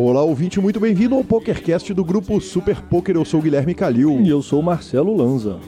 Olá, ouvinte, muito bem-vindo ao PokerCast do grupo Super Poker. Eu sou o Guilherme Calil. E eu sou o Marcelo Lanza.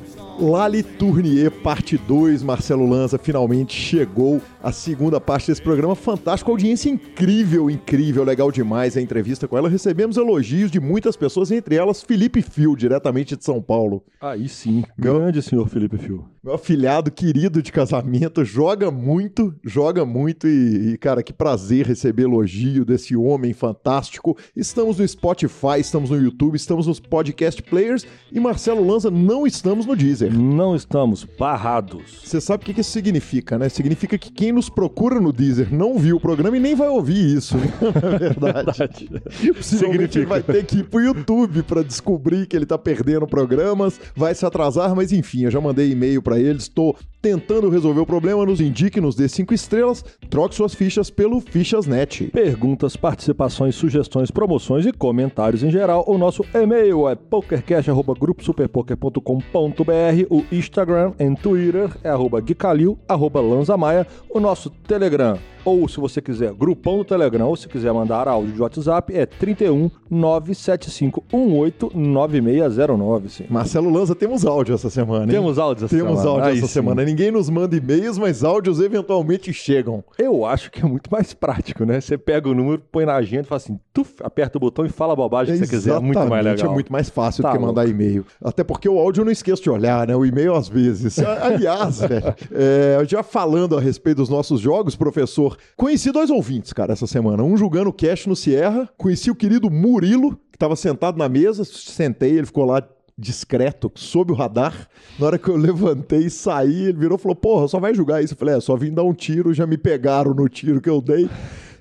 Lali Tournier, parte 2. Marcelo Lanza finalmente chegou a segunda parte desse programa. Fantástico, audiência incrível, incrível, legal demais a entrevista com ela. Recebemos elogios de muitas pessoas, entre elas Felipe Fio, diretamente de São Paulo. Aí sim, grande senhor Felipe Fio. Meu afilhado querido de casamento, joga muito, joga muito e, e, cara, que prazer receber elogio desse homem fantástico. Estamos no Spotify, estamos no YouTube, estamos nos podcast players e Marcelo Lanza não estamos no Deezer. Não estamos barrados. Você sabe o que isso significa, né? Significa que quem nos procura no Deezer não viu o programa e nem vai ouvir isso, né? na verdade. Possivelmente ele vai ter que ir pro YouTube para descobrir que ele tá perdendo programas, vai se atrasar, mas enfim, eu já mandei e-mail para ele, estou tentando resolver o problema, nos indique, nos dê cinco estrelas, troque suas fichas pelo Fichasnet. Perguntas, participações, sugestões, promoções e comentários em geral, o nosso e-mail é pokercast.gruposuperpoker.com.br, o Instagram e Twitter é arroba guicalil, arroba lanzamaia, o nosso Telegram ou se você quiser, grupão do Telegram, ou se quiser mandar áudio de WhatsApp, é 31 97518 9609. Sim. Marcelo Lanza, temos áudio essa semana, hein? Temos áudios essa temos semana. Temos áudio Aí essa sim. semana. Ninguém nos manda e-mails, mas áudios eventualmente chegam. Eu acho que é muito mais prático, né? Você pega o número, põe na agenda e fala assim, tuf, aperta o botão e fala a bobagem que você quiser. É muito mais legal. É muito mais fácil Tá do que mandar e-mail. Até porque o áudio eu não esqueço de olhar, né? O e-mail às vezes. Aliás, velho, é, já falando a respeito dos nossos jogos, professor, conheci dois ouvintes, cara, essa semana. Um julgando cash no Sierra, conheci o querido Murilo, que estava sentado na mesa, sentei, ele ficou lá discreto, sob o radar. Na hora que eu levantei e saí, ele virou e falou: Porra, só vai julgar isso. Eu falei: É, só vim dar um tiro, já me pegaram no tiro que eu dei.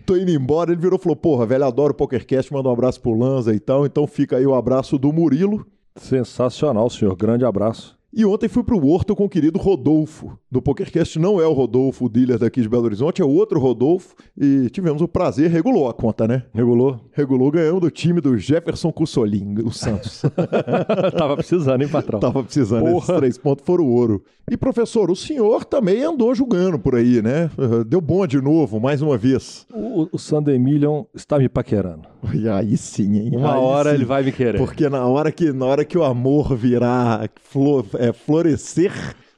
Tô indo embora. Ele virou e falou: Porra, velho, adoro o PokerCast, manda um abraço pro Lanza e tal. Então fica aí o abraço do Murilo. Sensacional, senhor. Grande abraço. E ontem fui pro Horto com o querido Rodolfo. Do PokerCast não é o Rodolfo, o dealer daqui de Belo Horizonte, é outro Rodolfo. E tivemos o prazer, regulou a conta, né? Regulou? Regulou, ganhamos do time do Jefferson Cussolin, o Santos. Tava precisando, hein, patrão? Tava precisando, Porra. esses três pontos foram ouro. E professor, o senhor também andou jogando por aí, né? Deu bom de novo, mais uma vez. O, o Sander Million está me paquerando. E aí sim, hein? Uma Aí hora sim. ele vai me querer. Porque na hora que, na hora que o amor virar, flo- é, florescer,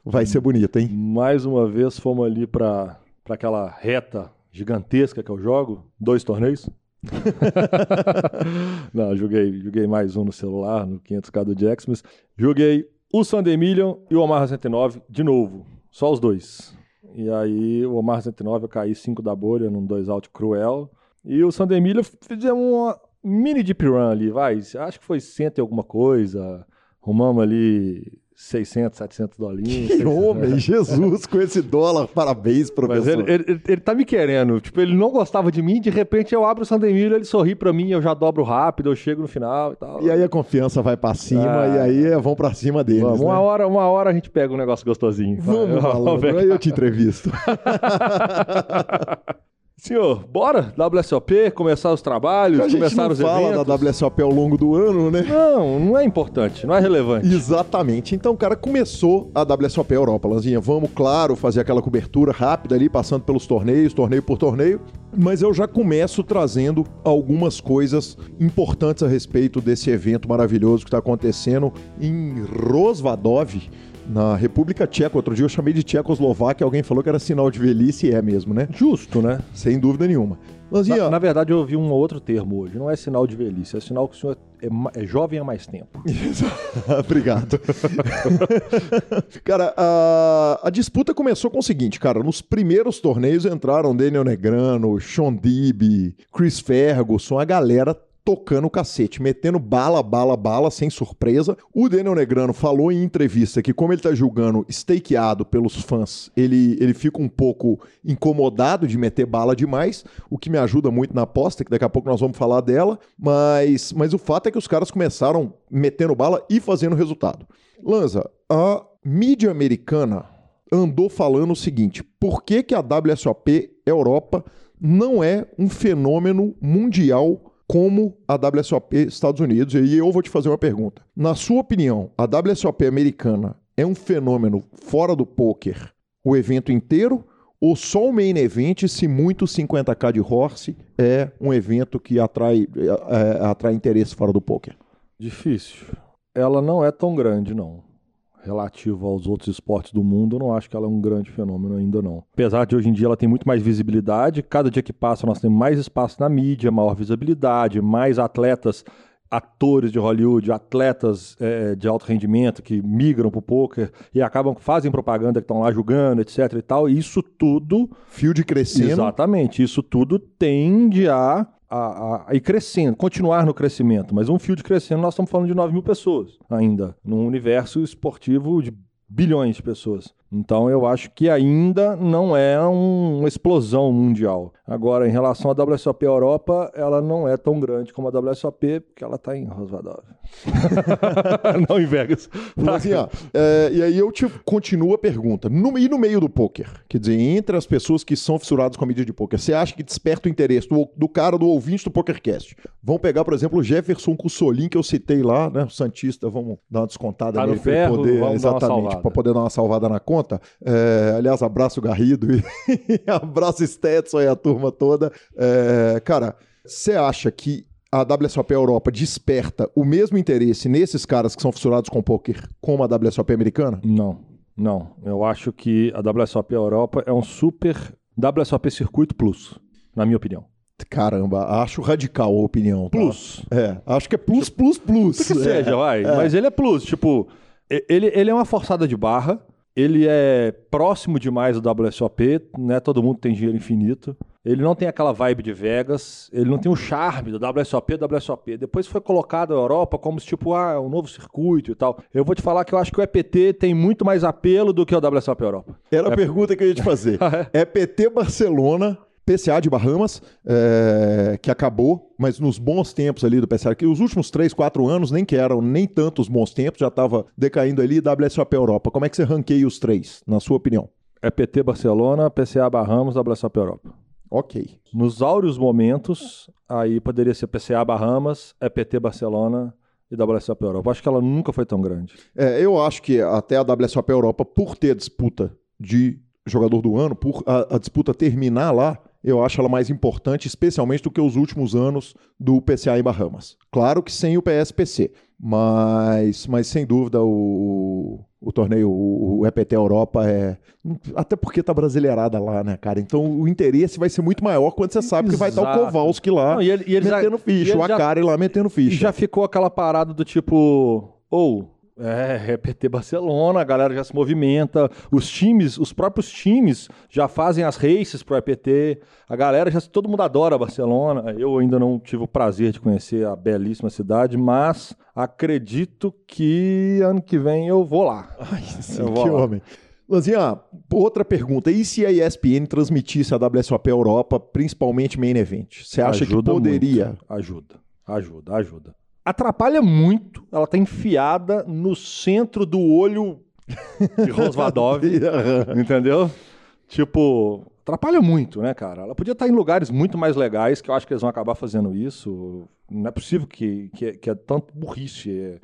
vai ser bonito, hein? Mais uma vez fomos ali para aquela reta gigantesca que eu jogo, dois torneios. Não, joguei, joguei mais um no celular, no 500k do Jax, mas joguei o Sunday Million e o Omar 69 de novo, só os dois. E aí o Omar 69 eu caí 5 da bolha num 2 out cruel. E o Sunday Million fizemos uma mini deep run ali, vai, acho que foi 100 e alguma coisa. Arrumamos ali 600, 700 dolinhos. Que homem, Jesus, com esse dólar, parabéns, Mas professor. ele, ele, ele- ele tá me querendo. Tipo, ele não gostava de mim, de repente eu abro o Sandemiro, ele sorri pra mim, eu já dobro rápido, eu chego no final e tal. E aí a confiança vai pra cima, Ah. e aí é, vão pra cima deles, Vamos, né? uma, hora, uma hora a gente pega um negócio gostosinho. Vamos, Vai, malandro, ver. aí eu te entrevisto. Senhor, bora? WSOP, começar os trabalhos, A começar não os fala eventos. da WSOP ao longo do ano, né? Não, não é importante, não é relevante. Exatamente. Então, cara, começou a WSOP Europa, Lanzinha. Vamos, claro, fazer aquela cobertura rápida ali, passando pelos torneios, torneio por torneio. Mas eu já começo trazendo algumas coisas importantes a respeito desse evento maravilhoso que está acontecendo em Rosvadov, na República Tcheca. Outro dia eu chamei de Tchecoslováquia, alguém falou que era sinal de velhice e é mesmo, né? Justo, né? Sem dúvida nenhuma. Lanzinha, Na, na verdade, eu ouvi um outro termo hoje. Não é sinal de velhice, é sinal que o senhor é, é jovem há mais tempo. Obrigado. cara, a, a disputa começou com o seguinte, cara. Nos primeiros torneios entraram Daniel Negrano, Sean Dib, Chris Ferguson, a galera tocando o cacete, metendo bala, bala, bala, sem surpresa. O Daniel Negrano falou em entrevista que, como ele tá julgando stakeado pelos fãs, ele, ele fica um pouco incomodado de meter bala demais, o que me ajuda muito na aposta, que daqui a pouco nós vamos falar dela. Mas, mas o fato é que os caras começaram metendo bala e fazendo resultado. Lanza, a mídia americana andou falando o seguinte: por que, que a WSOP Europa não é um fenômeno mundial como a WSOP Estados Unidos? E eu vou te fazer uma pergunta. Na sua opinião, a WSOP americana é um fenômeno fora do poker o evento inteiro ou só o main event, se muito 50k de horse é um evento que atrai, é, é, atrai interesse fora do poker? Difícil. Ela não é tão grande, não. Relativo aos outros esportes do mundo, eu não acho que ela é um grande fenômeno ainda não. Apesar de hoje em dia ela tem muito mais visibilidade, cada dia que passa nós temos mais espaço na mídia, maior visibilidade, mais atletas atores de Hollywood, atletas é, de alto rendimento que migram para o poker e acabam fazem propaganda que estão lá jogando, etc. e tal. Isso tudo. Fio de crescendo. Exatamente. Isso tudo tende a, a, a, ir crescendo, continuar no crescimento. Mas um fio de crescendo, nós estamos falando de 9 mil pessoas ainda, num universo esportivo de bilhões de pessoas. Então eu acho que ainda não é um, uma explosão mundial. Agora, em relação à WSOP Europa, ela não é tão grande como a WSOP, porque ela está em Rosvadov. não em Vegas. Mas, assim, ó, é, e aí eu te continuo a pergunta. No, e no meio do poker? Quer dizer, entre as pessoas que são fissuradas com a mídia de poker, você acha que desperta o interesse do, do cara, do ouvinte do PokerCast? Vamos pegar, por exemplo, o Jefferson Cussolin, que eu citei lá, né? O Santista, vamos dar uma descontada tá nele para poder, exatamente, para poder dar uma salvada na conta. É, aliás, abraço Garrido e abraço Stetson e a turma toda. É, cara, você acha que a WSOP Europa desperta o mesmo interesse nesses caras que são fissurados com poker como a WSOP americana? Não, não. Eu acho que a WSOP Europa é um super WSOP Circuito Plus, na minha opinião. Caramba, acho radical a opinião. Tá? Plus. É, acho que é plus, plus, plus. Que, que é, seja, vai. É. Mas ele é plus. Tipo, ele, ele é uma forçada de barra ele é próximo demais do WSOP, né? Todo mundo tem dinheiro infinito. Ele não tem aquela vibe de Vegas, ele não tem o charme do WSOP, WSOP. Depois foi colocado a Europa como se tipo, ah, um novo circuito e tal. Eu vou te falar que eu acho que o EPT tem muito mais apelo do que o WSOP Europa. Era a é... pergunta que eu ia te fazer. ah, é? EPT Barcelona PCA de Bahamas, é, que acabou, mas nos bons tempos ali do PCA, que os últimos 3, 4 anos nem que eram nem tantos bons tempos, já estava decaindo ali, WSOP Europa. Como é que você ranqueia os três, na sua opinião? É PT Barcelona, PCA Bahamas, WSOP Europa. Ok. Nos áureos momentos, aí poderia ser PCA Bahamas, EPT Barcelona e WSOP Europa. Acho que ela nunca foi tão grande. É, eu acho que até a WSOP Europa, por ter disputa de jogador do ano, por a, a disputa terminar lá, eu acho ela mais importante, especialmente do que os últimos anos do PCA em Bahamas. Claro que sem o PSPC, mas, mas sem dúvida o, o torneio, o, o EPT Europa é. Até porque tá brasileirada lá, né, cara? Então o interesse vai ser muito maior quando você sabe Exato. que vai estar o Kowalski lá Não, e ele, e metendo já, ficha, o Akari lá metendo ficha. E já ficou aquela parada do tipo. Ou. Oh, é, PT Barcelona, a galera já se movimenta, os times, os próprios times já fazem as races pro EPT, a galera já, todo mundo adora Barcelona, eu ainda não tive o prazer de conhecer a belíssima cidade, mas acredito que ano que vem eu vou lá. Ai, sim, que lá. homem. Lanzinha, outra pergunta. E se a ESPN transmitisse a WSOP Europa, principalmente Main Event? Você acha ajuda que poderia? Muito. Ajuda, ajuda, ajuda atrapalha muito. Ela tá enfiada no centro do olho de Rosvadov. entendeu? Tipo, atrapalha muito, né, cara? Ela podia estar em lugares muito mais legais, que eu acho que eles vão acabar fazendo isso. Não é possível que, que, é, que é tanto burrice estar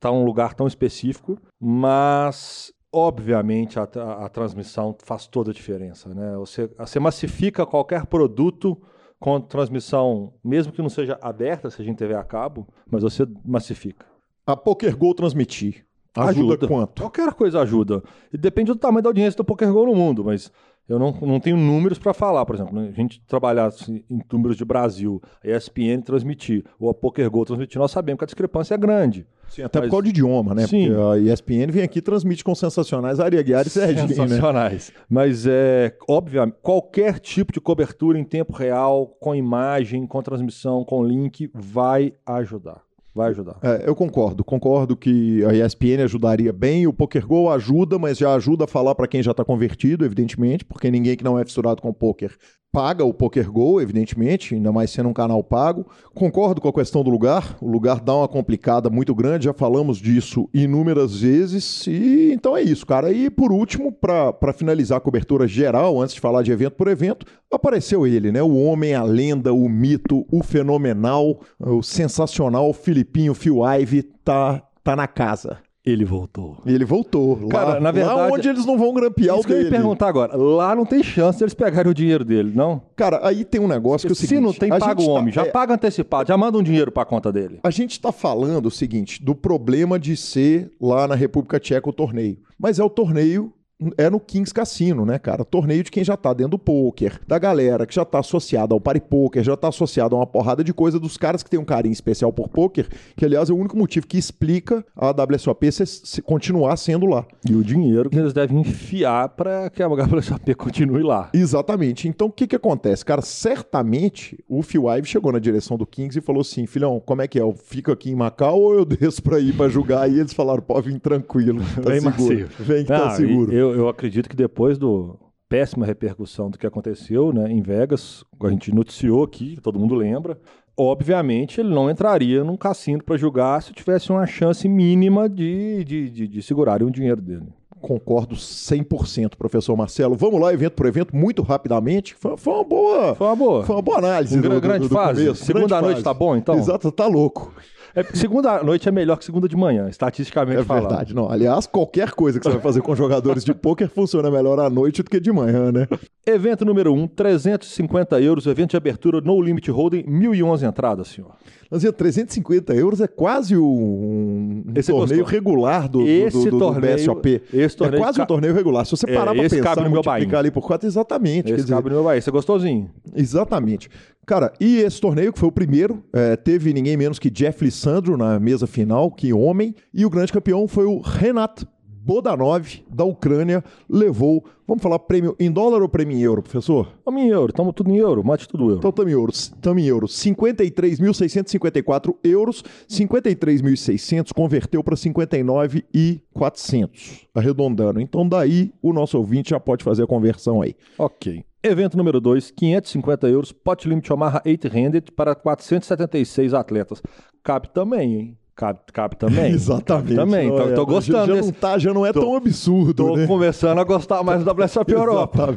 tá um lugar tão específico, mas obviamente a, a, a, transmissão faz toda a diferença, né? Você, você massifica qualquer produto com transmissão, mesmo que não seja aberta, seja em TV a cabo, mas você massifica. A PokerGo transmitir. Ajuda, ajuda, quanto? Qualquer coisa ajuda. E depende do tamanho da audiência do PokerGo no mundo, mas eu não, não tenho números para falar. Por exemplo, a gente trabalhasse em números de Brasil, a ESPN transmitir, ou a PokerGo transmitir, nós sabemos que a discrepância é grande. Sim, até mas... por causa do idioma, né? Sim. Porque a ESPN vem aqui e transmite com sensacionais Ari Aguiar e Serginho, né? Sensacionais. Né? Mas, é, obviamente, qualquer tipo de cobertura em tempo real, com imagem, com transmissão, com link, vai ajudar. Vai ajudar. É, eu concordo. Concordo que a ESPN ajudaria bem. O PokerGo ajuda, mas já ajuda a falar para quem já está convertido, evidentemente, porque ninguém que não é fissurado com poker paga o PokerGo, evidentemente, ainda mais sendo um canal pago. Concordo com a questão do lugar. O lugar dá uma complicada muito grande, já falamos disso inúmeras vezes. E então é isso, cara. E por último, para finalizar a cobertura geral, antes de falar de evento por evento, apareceu ele, né? O homem, a lenda, o mito, o fenomenal, o sensacional Filipinho Phil Ive tá, tá na casa. Ele voltou. Ele voltou. Cara, lá, na verdade- lá onde eles não vão grampear Isso o que eu ia dele. perguntar agora. Lá não tem chance de eles pegarem o dinheiro dele, não? Cara, aí tem um negócio que é o Se seguinte... não tem, paga o tá- homem. Já é, paga antecipado, já manda um dinheiro pra conta dele. A gente tá falando o seguinte, do problema de ser lá na República Tcheca o torneio. Mas é o torneio é no Kings Cassino, né, cara? Torneio de quem já tá dentro do poker, da galera que já tá associada ao party poker, já tá associada a uma porrada de coisa dos caras que tem um carinho especial por poker, que aliás é o único motivo que explica a WSOP se, continuar sendo lá. E o dinheiro que eles devem enfiar pra que a WSOP continue lá. Exatamente. Então o que que acontece? Cara, certamente o Phil Ive chegou na direção do Kings e falou assim: filhão, como é que é? Eu fico aqui em Macau ou eu desço pra ir pra julgar? E eles falaram: pode vir tranquilo, tá Vem seguro. macio. Vem que tá Não, seguro. e Eu, eu acredito que depois do péssima repercussão do que aconteceu né, em Vegas, a gente noticiou aqui, todo mundo lembra. Obviamente, ele não entraria num cassino para julgar se tivesse uma chance mínima de, de, de, de segurarem o dinheiro dele. Concordo 100%, professor Marcelo. Vamos lá, evento por evento, muito rapidamente. Foi, foi uma boa. Foi uma boa. Foi uma boa análise. Um do, gra- do- grande do fase. Segunda Grande noite fase. tá bom, então? Exato, tá louco. É, segunda noite é melhor que segunda de manhã, estatisticamente É falando. verdade. Não, aliás, qualquer coisa que você vai fazer com jogadores de pôquer funciona melhor à noite do que de manhã, né? Evento número 1, 350 euros, evento de abertura No Limit Holding, 1.011 entradas, senhor. Mas 350 euros é quase um, um Esse torneio gostou. regular do, do- Esse do, do, do torneio- BSOP. esse torneio é quase ca- um torneio regular. Se você É, parar pra esse pensar, cabe no meu bainho. ali por quatro, exatamente. Esse dizer, cabe no meu país, é gostosinho. Exatamente. Cara, e esse torneio, que foi o primeiro, é, teve ninguém menos que Jeff Lissandro na mesa final, que homem, e o grande campeão foi o Renat Bodanov, da Ucrânia, levou, vamos falar prêmio em dólar ou prêmio em euro, professor? Vamos em euro, estamos tudo em euro, mate tudo euro. Então estamos em euros, estamos em euros, 53.654 euros, 53.600 converteu para 59.400, arredondando. Então daí o nosso ouvinte já pode fazer a conversão aí. Ok. Evento número 2, 550 euros, pot limit Omaha 8-handed para 476 atletas. Cabe também, hein? Cabe, cabe também. Exatamente. Também, Olha, tô gostando Já, já não, tá, já não é Tô- tão absurdo, Tô né? começando a gostar mais da WSOP Europa.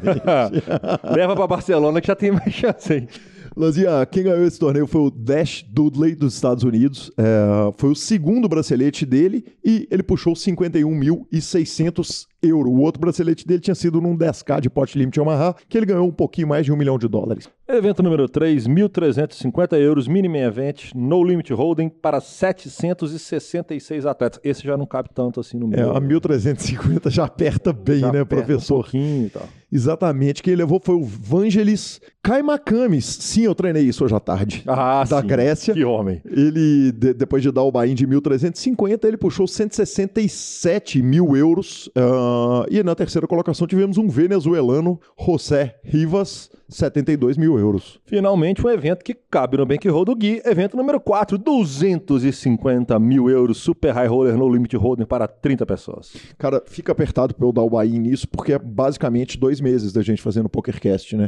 Leva pra Barcelona que já tem mais chance, hein? Lanzinha, quem ganhou esse torneio foi o Dash Dudley dos Estados Unidos. É, foi o segundo bracelete dele e ele puxou 51.600 euros. O outro bracelete dele tinha sido num 10k de pot limit Omaha, que ele ganhou um pouquinho mais de um milhão de dólares. Evento número 3, 1.350 euros, mini event, no limit holding para 766 atletas. Esse já não cabe tanto assim no É, meu. a 1.350 já aperta bem, Já né, aperta professor? Um pouquinho e tal. Exatamente. Quem levou foi o Vangelis Kaimakamis. Sim, eu treinei isso hoje à tarde. Ah, da sim. Grécia. Que homem. Ele, de- depois de dar o buy-in de 1.350, ele puxou 167 mil euros. Ah, e na terceira colocação tivemos um venezuelano, José Rivas, 72 mil euros. Finalmente um evento que cabe no Bankroll do Gui. Evento número 4, 250 mil euros, Super High Roller No Limit Holding para 30 pessoas. Cara, fica apertado pra eu dar o buy-in nisso, porque é basicamente dois meses da gente fazendo PokerCast, né?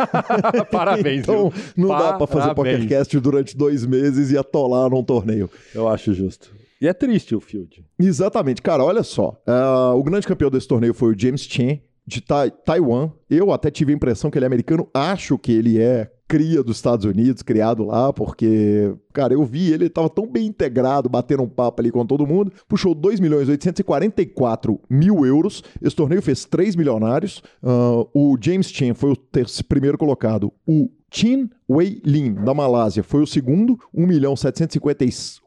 Parabéns, então, viu? não dá pra fazer Parabéns. PokerCast durante dois meses e atolar num torneio. Eu acho justo. E é triste o Field. Exatamente, cara, olha só. ah, o grande campeão desse torneio foi o James Chen, de Tai- Taiwan. Eu até tive a impressão que ele é americano, acho que ele é cria dos Estados Unidos, criado lá, porque, cara, eu vi ele, ele tava tão bem integrado, batendo um papo ali com todo mundo, puxou 2 milhões 844 mil euros, esse torneio fez 3 milionários, Ah, o James Chen foi o primeiro colocado, o Chin Wei Lin, da Malásia, foi o segundo, 1 milhão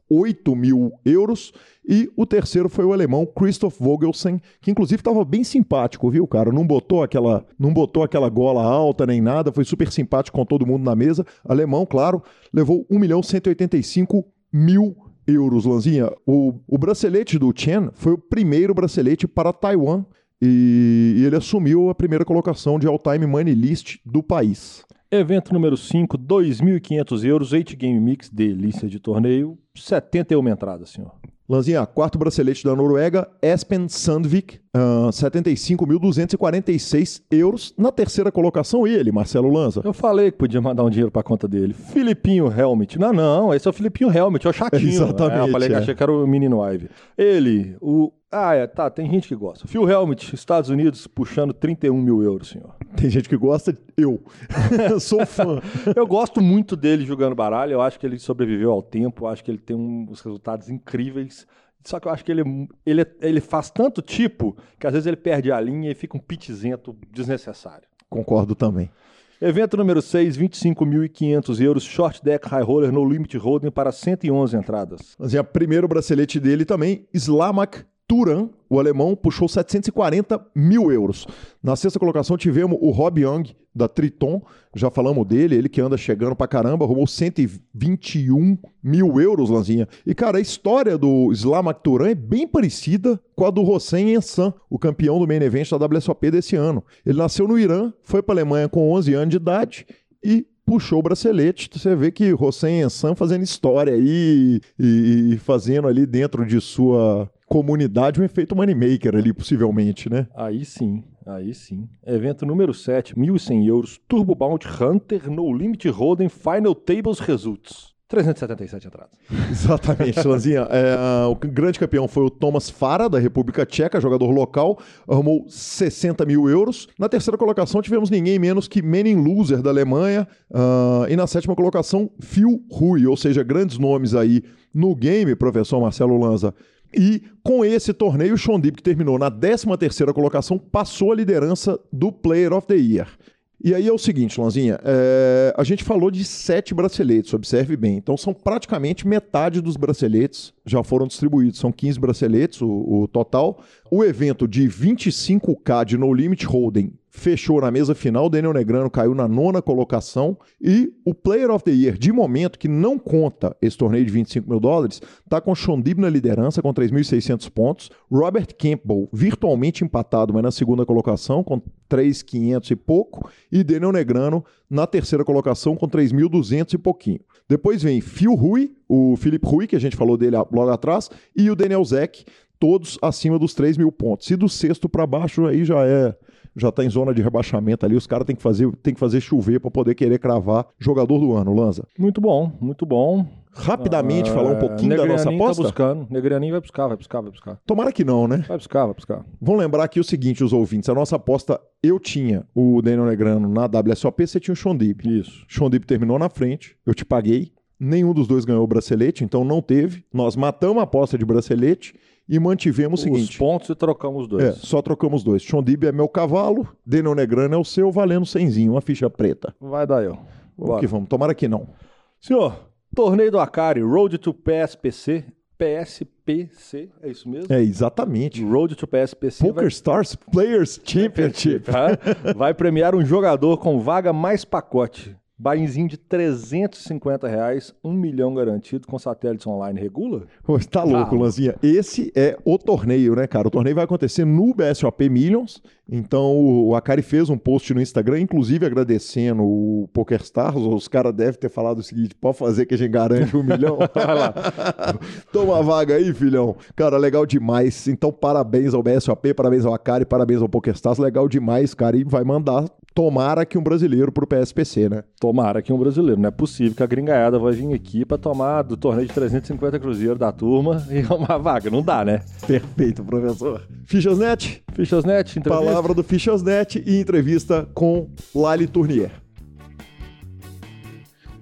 758 mil euros, e o terceiro foi o alemão Christoph Vogelsen, que inclusive estava bem simpático, viu, cara? Não botou aquela, não botou aquela gola alta nem nada, foi super simpático com todo mundo na mesa. Alemão, claro, levou 1 milhão 185 mil euros, Lanzinha. O, o bracelete do Chen foi o primeiro bracelete para Taiwan e, e ele assumiu a primeira colocação de all-time money list do país. Evento número 5, 2.500 euros, 8 Game Mix, delícia de torneio, 71 entradas, senhor. Lanzinha, quarto bracelete da Noruega, Espen Sandvik, ah, 75.246 euros. Na terceira colocação, ele, Marcelo Lanza. Eu falei que podia mandar um dinheiro pra conta dele. Filipinho Helmet. Não, não, esse é o Filipinho Helmet, é o chatinho. Exatamente, É, eu falei que é. achei que era o menino Ive. Ele, o. Ah, é, tá, tem gente que gosta. Phil Helmet, Estados Unidos, puxando 31 mil euros, senhor. Tem gente que gosta, eu. Sou fã. Eu gosto muito dele jogando baralho, eu acho que ele sobreviveu ao tempo, eu acho que ele tem uns resultados incríveis. Só que eu acho que ele, ele, ele faz tanto tipo que às vezes ele perde a linha e fica um pitizento desnecessário. Concordo também. Evento número 6, 25.500 euros, short deck high roller no limit holding para 111 entradas. Mas é primeiro bracelete dele também, Slamak Turan, o alemão, puxou 740 mil euros. Na sexta colocação tivemos o Rob Young, da Triton, já falamos dele, ele que anda chegando pra caramba, arrumou 121 mil euros, Lanzinha. E, cara, a história do Slamak Turan é bem parecida com a do Hossein Ensan, o campeão do main event da WSOP desse ano. Ele nasceu no Irã, foi pra Alemanha com 11 anos de idade e puxou o bracelete. Você vê que Hossein Ensan fazendo história aí e, e fazendo ali dentro de sua comunidade um efeito moneymaker ali, possivelmente, né? Aí sim, aí sim. Evento número 7, 1.100 euros, Turbo Bounty Hunter No Limit Holding Final Tables Results. 377 entradas. Exatamente, Lanzinha. É, o grande campeão foi o Thomas Fara, da República Tcheca, jogador local, arrumou 60 mil euros. Na terceira colocação tivemos ninguém menos que Menin Loser, da Alemanha. Uh, e na sétima colocação, Phil Rui, ou seja, grandes nomes aí no game, professor Marcelo Lanza. E com esse torneio, o Sean Deep, que terminou na 13ª colocação, passou a liderança do Player of the Year. E aí é o seguinte, Lanzinha, é... a gente falou de sete braceletes, observe bem. Então são praticamente metade dos braceletes já foram distribuídos. São 15 braceletes o, o total. O evento de 25K de No Limit Holding fechou na mesa final. Daniel Negrano caiu na nona colocação. E o Player of the Year, de momento, que não conta esse torneio de 25 mil dólares, está com Shondib na liderança, com 3.600 pontos. Robert Campbell, virtualmente empatado, mas na segunda colocação, com 3.500 e pouco. E Daniel Negrano na terceira colocação, com 3.200 e pouquinho. Depois vem Phil Rui, o Felipe Rui, que a gente falou dele logo atrás, e o Daniel Zeck, todos acima dos 3 mil pontos. E do sexto para baixo aí já é já está em zona de rebaixamento ali, os caras têm que fazer, tem que fazer chover para poder querer cravar jogador do ano, Lanza. Muito bom, muito bom. Rapidamente falar um pouquinho da nossa tá aposta? Tá buscando. Negrianinho vai buscar, vai buscar, vai buscar. Tomara que não, né? Vai buscar, vai buscar. Vamos lembrar aqui o seguinte, os ouvintes, a nossa aposta, eu tinha o Daniel Negrano na WSOP, você tinha o Shondib. Isso. Shondib terminou na frente, eu te paguei, nenhum dos dois ganhou o bracelete, então não teve. Nós matamos a aposta de bracelete e mantivemos o seguinte. Os pontos e trocamos dois. É, só trocamos dois. Shondib é meu cavalo, Daniel Negrano é o seu, valendo cenzinho, uma ficha preta. Vai dar eu. Vamos que vamos, tomara que não. Senhor, torneio do Akari, Road to PSPC, PSPC, é isso mesmo? É, exatamente. Road to PSPC. Poker vai... Stars Players Championship. vai premiar um jogador com vaga mais pacote. Bainzinho de 350 reais, um milhão garantido com satélites online. Regula? Pô, tá louco, ah. Lanzinha. Esse é o torneio, né, cara? O torneio vai acontecer no BSOP Millions. Então, o Akari fez um post no Instagram, inclusive agradecendo o PokerStars. Os caras devem ter falado o seguinte: pode fazer que a gente garante um milhão. Toma a vaga aí, filhão. Cara, legal demais. Então, parabéns ao BSOP, parabéns ao Akari, parabéns ao PokerStars. Legal demais, cara. E vai mandar Tomara que um brasileiro pro PSPC, né? Tomara que um brasileiro. Não é possível que a gringaiada vai vir aqui pra tomar do torneio de 350 cruzeiros da turma e uma vaga. Não dá, né? Perfeito, professor. Fichasnet. Fichasnet, entrevista. Palavra do Fichasnet e entrevista com Lali Tournier.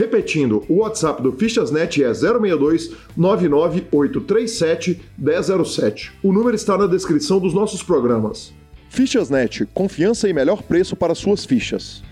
Repetindo, o WhatsApp do Fichasnet é 062 99837 1007. O número está na descrição dos nossos programas. Fichasnet, confiança e melhor preço para suas fichas.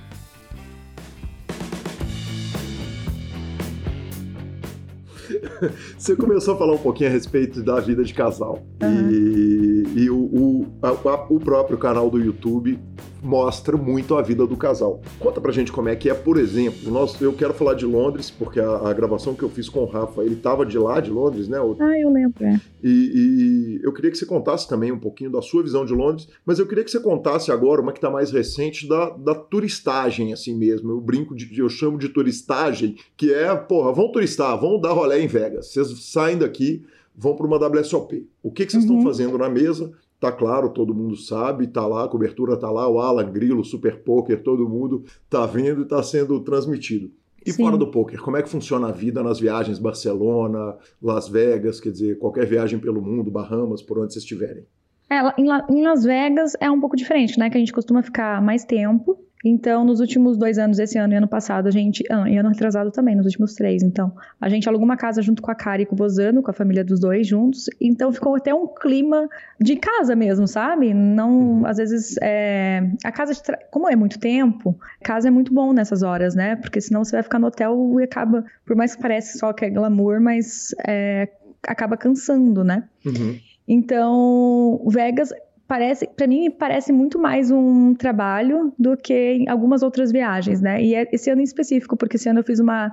Você começou a falar um pouquinho a respeito da vida de casal. Uhum. E, e o, o, a, o próprio canal do YouTube mostra muito a vida do casal. Conta pra gente como é que é, por exemplo, nós, eu quero falar de Londres, porque a, a gravação que eu fiz com o Rafa, ele tava de lá, de Londres, né? Ah, eu lembro, é. E, e, eu queria que você contasse também um pouquinho da sua visão de Londres, mas eu queria que você contasse agora uma que tá mais recente da, da turistagem, assim mesmo. Eu brinco, de, eu chamo de turistagem, que é, porra, vão turistar, vão dar rolé em Vegas. Vocês saem daqui, vão para uma WSOP. O que, que vocês uhum. estão fazendo na mesa? Tá claro, todo mundo sabe, tá lá, a cobertura tá lá, o Alan, Grilo, Super Poker, todo mundo tá vendo e tá sendo transmitido. E Sim. fora do poker, como é que funciona a vida nas viagens Barcelona, Las Vegas, quer dizer, qualquer viagem pelo mundo, Bahamas, por onde vocês estiverem? É, em Las Vegas é um pouco diferente, né? Que a gente costuma ficar mais tempo. Então, nos últimos dois anos, esse ano e ano passado, a gente. Ah, e ano retrasado também, nos últimos três. Então, a gente alugou uma casa junto com a Kari e com o Bozano, com a família dos dois juntos. Então, ficou até um clima de casa mesmo, sabe? Não. Uhum. Às vezes. É, a casa, tra... como é muito tempo, casa é muito bom nessas horas, né? Porque senão você vai ficar no hotel e acaba. Por mais que pareça só que é glamour, mas é, acaba cansando, né? Uhum. Então, Vegas parece, para mim parece muito mais um trabalho do que algumas outras viagens, né? E é esse ano em específico, porque esse ano eu fiz uma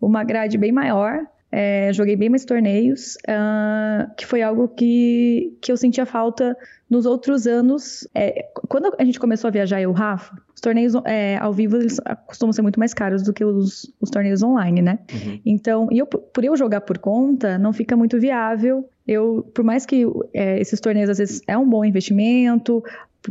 uma grade bem maior, é, joguei bem mais torneios, uh, que foi algo que, que eu sentia falta nos outros anos. É, quando a gente começou a viajar, eu e o Rafa, os torneios é, ao vivo eles costumam ser muito mais caros do que os, os torneios online, né? Uhum. Então, eu, por eu jogar por conta, não fica muito viável eu, por mais que é, esses torneios às vezes é um bom investimento,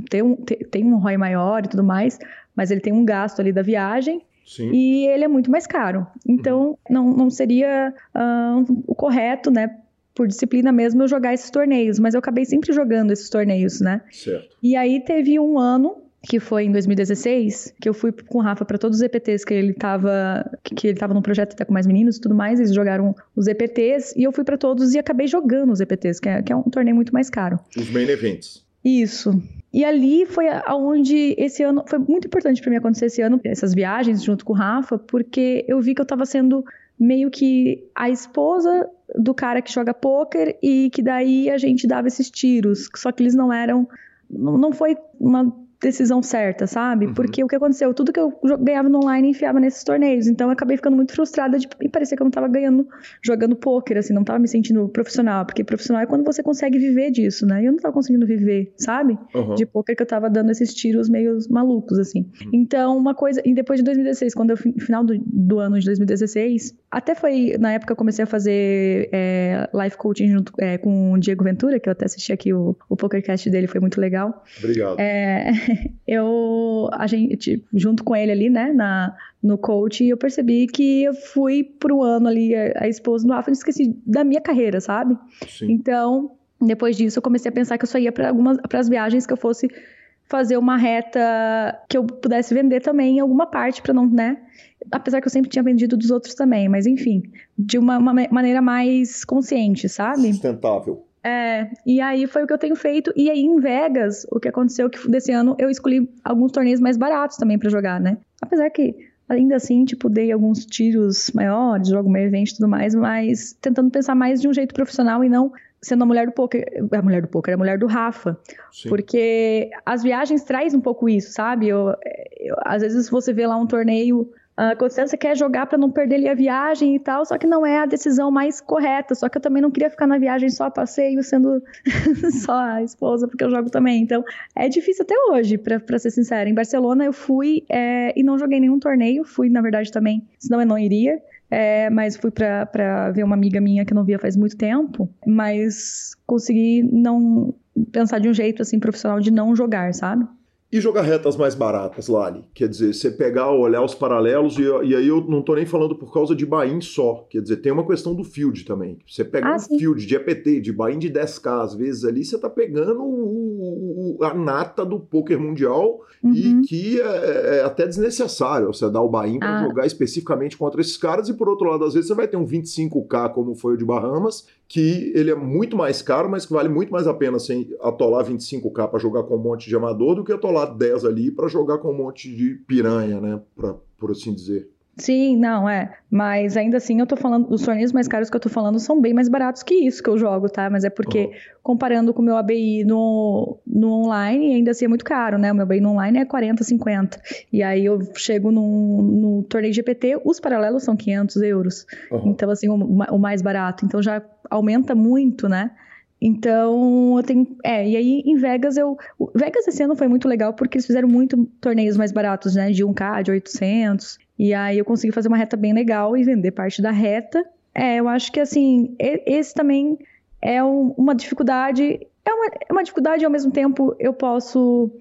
tem um, tem um ROI maior e tudo mais, mas ele tem um gasto ali da viagem Sim. e ele é muito mais caro. Então, uhum. não, não seria uh, o correto, né? Por disciplina mesmo, eu jogar esses torneios, mas eu acabei sempre jogando esses torneios, né? Certo. E aí teve um ano que foi em 2016, que eu fui com o Rafa para todos os EPTs que ele tava que, ele tava no projeto até com mais meninos e tudo mais, eles jogaram os EPTs e eu fui para todos e acabei jogando os EPTs, que é, que é um torneio muito mais caro. Os main events. Isso. E ali foi aonde esse ano foi muito importante para mim acontecer esse ano, essas viagens junto com o Rafa, porque eu vi que eu tava sendo meio que a esposa do cara que joga poker e que daí a gente dava esses tiros, só que eles não eram não foi uma decisão certa, sabe? Uhum. Porque o que aconteceu? Tudo que eu ganhava no online enfiava nesses torneios. Então eu acabei ficando muito frustrada de e parecia que eu não tava ganhando, jogando poker, assim, não tava me sentindo profissional. Porque profissional é quando você consegue viver disso, né? E eu não tava conseguindo viver, sabe? Uhum. De poker que eu tava dando esses tiros meio malucos, assim. Uhum. Então, uma coisa. E depois de 2016, quando eu, final do, do ano de 2016, até foi. Na época eu comecei a fazer é, life coaching junto é, com o Diego Ventura, que eu até assisti aqui o, o PokerCast dele, foi muito legal. Obrigado. É, eu, a gente, junto com ele ali, né, na, no coach, eu percebi que eu fui pro ano ali, a, a esposa do Rafa, e esqueci da minha carreira, sabe? Sim. Então, depois disso, eu comecei a pensar que eu só ia para algumas, para as viagens que eu fosse fazer uma reta que eu pudesse vender também em alguma parte para não, né? Apesar que eu sempre tinha vendido dos outros também, mas enfim, de uma, uma maneira mais consciente, sabe? Sustentável. É, e aí foi o que eu tenho feito. E aí em Vegas, o que aconteceu que desse ano eu escolhi alguns torneios mais baratos também para jogar, né? Apesar que ainda assim, tipo, dei alguns tiros maiores, jogo meio evento e tudo mais, mas tentando pensar mais de um jeito profissional e não sendo a mulher do poker, a mulher do poker, a mulher do Rafa. Sim. Porque as viagens traz um pouco isso, sabe? Eu, eu, às vezes você vê lá um torneio a Constância quer jogar para não perder a viagem e tal, só que não é a decisão mais correta. Só que eu também não queria ficar na viagem só a passeio, sendo só a esposa, porque eu jogo também. Então é difícil até hoje, para ser sincera. Em Barcelona eu fui é, e não joguei nenhum torneio, fui na verdade também, senão eu não iria. É, mas fui para ver uma amiga minha que eu não via faz muito tempo, mas consegui não pensar de um jeito assim profissional de não jogar, sabe? E jogar retas mais baratas, Lali. Quer dizer, você pegar, olhar os paralelos, e, e aí eu não estou nem falando por causa de buy só. Quer dizer, tem uma questão do field também. Você pega ah, um sim. field de EPT, de buy de 10k, às vezes ali você está pegando o, o, a nata do poker mundial uhum. e que é, é, até desnecessário você dar o buy para ah. jogar especificamente contra esses caras. E por outro lado, às vezes você vai ter um 25k, como foi o de Bahamas, que ele é muito mais caro, mas que vale muito mais a pena sem atolar 25k para jogar com um monte de amador do que atolar 10 ali para jogar com um monte de piranha, né? Pra, por assim dizer. Sim, não, é. Mas ainda assim, eu tô falando, os torneios mais caros que eu tô falando são bem mais baratos que isso que eu jogo, tá? Mas é porque, uhum. comparando com o meu ABI no, no online, ainda assim é muito caro, né? O meu ABI no online é 40, 50. E aí eu chego no, no torneio GPT, os paralelos são 500 euros. Uhum. Então, assim, o, o mais barato. Então já aumenta muito, né? Então, eu tenho. É, e aí em Vegas eu. Vegas esse ano foi muito legal porque eles fizeram muito torneios mais baratos, né? De 1K, de 800. E aí eu consegui fazer uma reta bem legal e vender parte da reta. É, eu acho que assim, esse também é um, uma dificuldade, é uma, é uma dificuldade e ao mesmo tempo eu posso,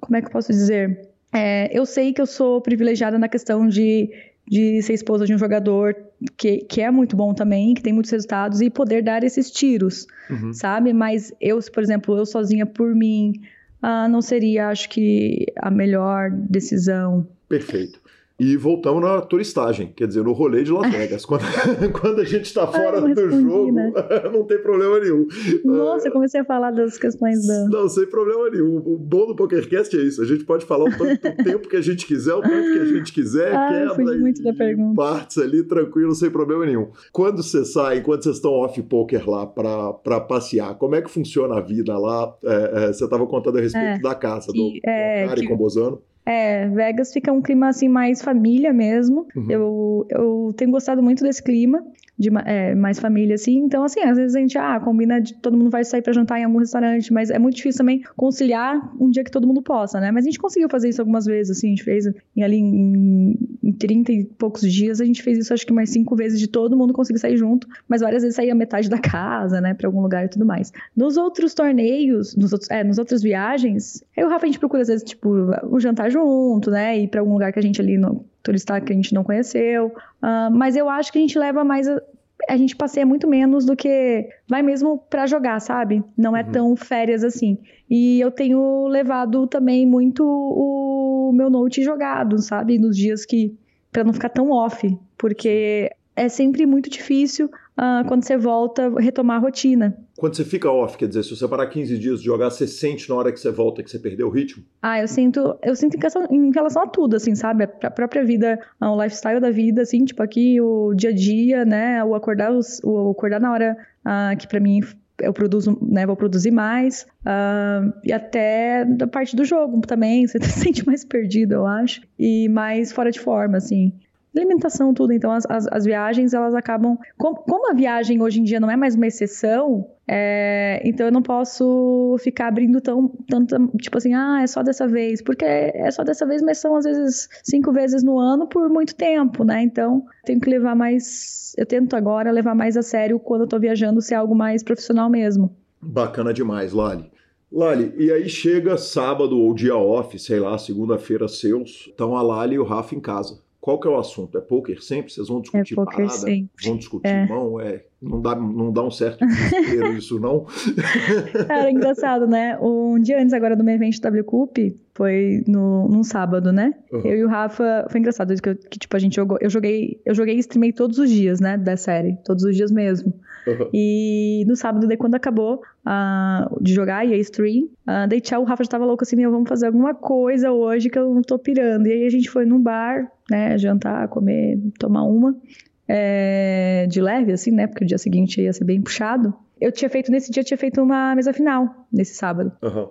como é que eu posso dizer? É, eu sei que eu sou privilegiada na questão de, de ser esposa de um jogador que, que é muito bom também, que tem muitos resultados, e poder dar esses tiros, uhum. sabe? Mas eu, por exemplo, eu sozinha por mim, uh, não seria, acho que, a melhor decisão. Perfeito. E voltamos na turistagem, quer dizer, no rolê de Las Vegas. Quando, quando a gente está fora Ai, do jogo, não tem problema nenhum. Nossa, eu comecei a falar das questões da. Não, sem problema nenhum. O bom do PokerCast é isso. A gente pode falar o, tanto, o tempo que a gente quiser, o tanto que a gente quiser, Ai, quebra muito da pergunta. partes ali, tranquilo, sem problema nenhum. Quando você sai, quando vocês estão off-poker lá para passear, como é que funciona a vida lá? É, é, você estava contando a respeito é, da casa do, é, do Kari que... Bozano. É, Vegas fica um clima assim mais família mesmo. Uhum. Eu, eu tenho gostado muito desse clima de é, mais família, assim. Então, assim, às vezes a gente, ah, combina de todo mundo vai sair para jantar em algum restaurante, mas é muito difícil também conciliar um dia que todo mundo possa, né? Mas a gente conseguiu fazer isso algumas vezes, assim, a gente fez em, ali em, em 30 e poucos dias, a gente fez isso acho que mais cinco vezes de todo mundo conseguir sair junto, mas várias vezes saía metade da casa, né, para algum lugar e tudo mais. Nos outros torneios, nos outros, é, nos outras viagens, aí o Rafa a gente procura às vezes, tipo, um jantar junto, né, ir para algum lugar que a gente ali no, turista que a gente não conheceu. Uh, mas eu acho que a gente leva mais. A, a, gente passeia muito menos do que vai mesmo para jogar, sabe? Não é uhum. tão férias assim. E eu tenho levado também muito o meu note jogado, sabe? Nos dias que. para não ficar tão off. Porque é sempre muito difícil uh, quando você volta retomar a rotina. Quando você fica off, quer dizer, se você parar 15 dias de jogar, você sente na hora que você volta que você perdeu o ritmo? Ah, eu sinto, eu sinto em relação, em relação a tudo, assim, sabe? A própria vida, o lifestyle da vida, assim, tipo aqui o dia a dia, né? O acordar, o acordar na hora uh, que para mim eu produzo, né, vou produzir mais, uh, e até da parte do jogo também, você se sente mais perdido, eu acho, e mais fora de forma, assim alimentação, tudo. Então, as, as, as viagens, elas acabam. Como, como, a viagem hoje em dia não é mais uma exceção, é, então eu não posso ficar abrindo tão, tanto, tipo assim, ah, é só dessa vez. Porque é só dessa vez, mas são às vezes cinco vezes no ano por muito tempo, né? Então, tenho que levar mais. Eu tento agora levar mais a sério quando eu tô viajando, ser algo mais profissional mesmo. Bacana demais, Lali. Lali, e aí chega sábado ou dia off, sei lá, segunda-feira seus, estão a Lali e o Rafa em casa. Qual que é o assunto? É poker sempre? Vocês vão discutir é parada? Sempre. Vão discutir é. mão? É, não, dá, não dá um certo desespero isso, não? Cara, é engraçado, né? Um dia antes agora do meu evento W Cup, foi no, num sábado, né? Uhum. Eu e o Rafa, foi engraçado que, que, tipo, a gente jogou, eu joguei, eu joguei e streamei todos os dias, né, da série, todos os dias mesmo. Uhum. E no sábado, daí quando acabou uh, de jogar, e a stream, uh, daí tchau, o Rafa já tava louco assim, meu, vamos fazer alguma coisa hoje que eu não tô pirando. E aí a gente foi num bar, né, jantar, comer, tomar uma, é, de leve, assim, né, porque o dia seguinte ia ser bem puxado. Eu tinha feito, nesse dia, eu tinha feito uma mesa final, nesse sábado. Uhum.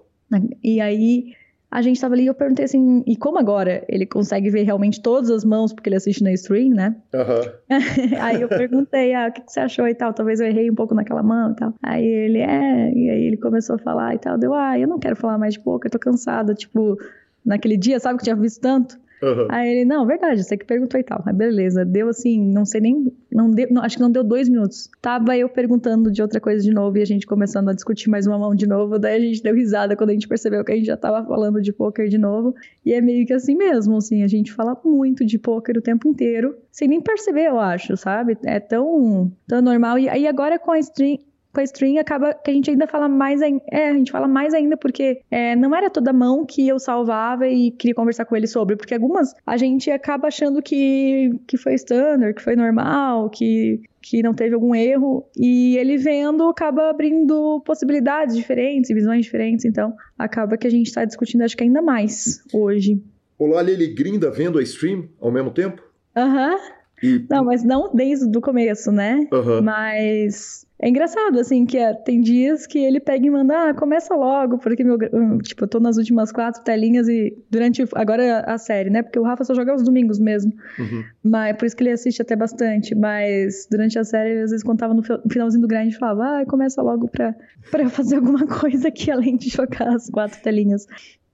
E aí a gente tava ali e eu perguntei assim, e como agora ele consegue ver realmente todas as mãos, porque ele assiste na stream, né? Uhum. aí eu perguntei, ah, o que, que, você achou e tal? Talvez eu errei um pouco naquela mão e tal. Aí ele, é, e aí ele começou a falar e tal. Deu, ah, eu não quero falar mais de poker, tô cansada, tipo, naquele dia, sabe que eu tinha visto tanto? Uhum. Aí ele, não, verdade, você que perguntou e tal. Aí beleza, deu assim, não sei nem, não deu, não, acho que não deu dois minutos. Tava eu perguntando de outra coisa de novo e a gente começando a discutir mais uma mão de novo, daí a gente deu risada quando a gente percebeu que a gente já tava falando de poker de novo. E é meio que assim mesmo, assim, a gente fala muito de poker o tempo inteiro, sem nem perceber, eu acho, sabe? É tão, tão normal. E aí agora com a stream, com a string acaba que a gente ainda fala mais ainda. É, a gente fala mais ainda porque é, não era toda mão que eu salvava e queria conversar com ele sobre. Porque algumas a gente acaba achando que, que foi standard, que foi normal, que, que não teve algum erro. E ele vendo acaba abrindo possibilidades diferentes, visões diferentes. Então acaba que a gente está discutindo, acho que ainda mais hoje. O Lali, ele grinda vendo a stream ao mesmo tempo? Aham. Uhum. E... Não, mas não desde o começo, né? Uhum. Mas é engraçado, assim, que é, tem dias que ele pega e manda, ah, começa logo, porque meu. Hum, tipo, eu tô nas últimas quatro telinhas e durante. Agora a série, né? Porque o Rafa só joga aos domingos mesmo. Uhum. Mas por isso que ele assiste até bastante. Mas durante a série, às vezes, quando tava no finalzinho do grind, falava, ah, começa logo pra, pra fazer alguma coisa aqui além de jogar as quatro telinhas.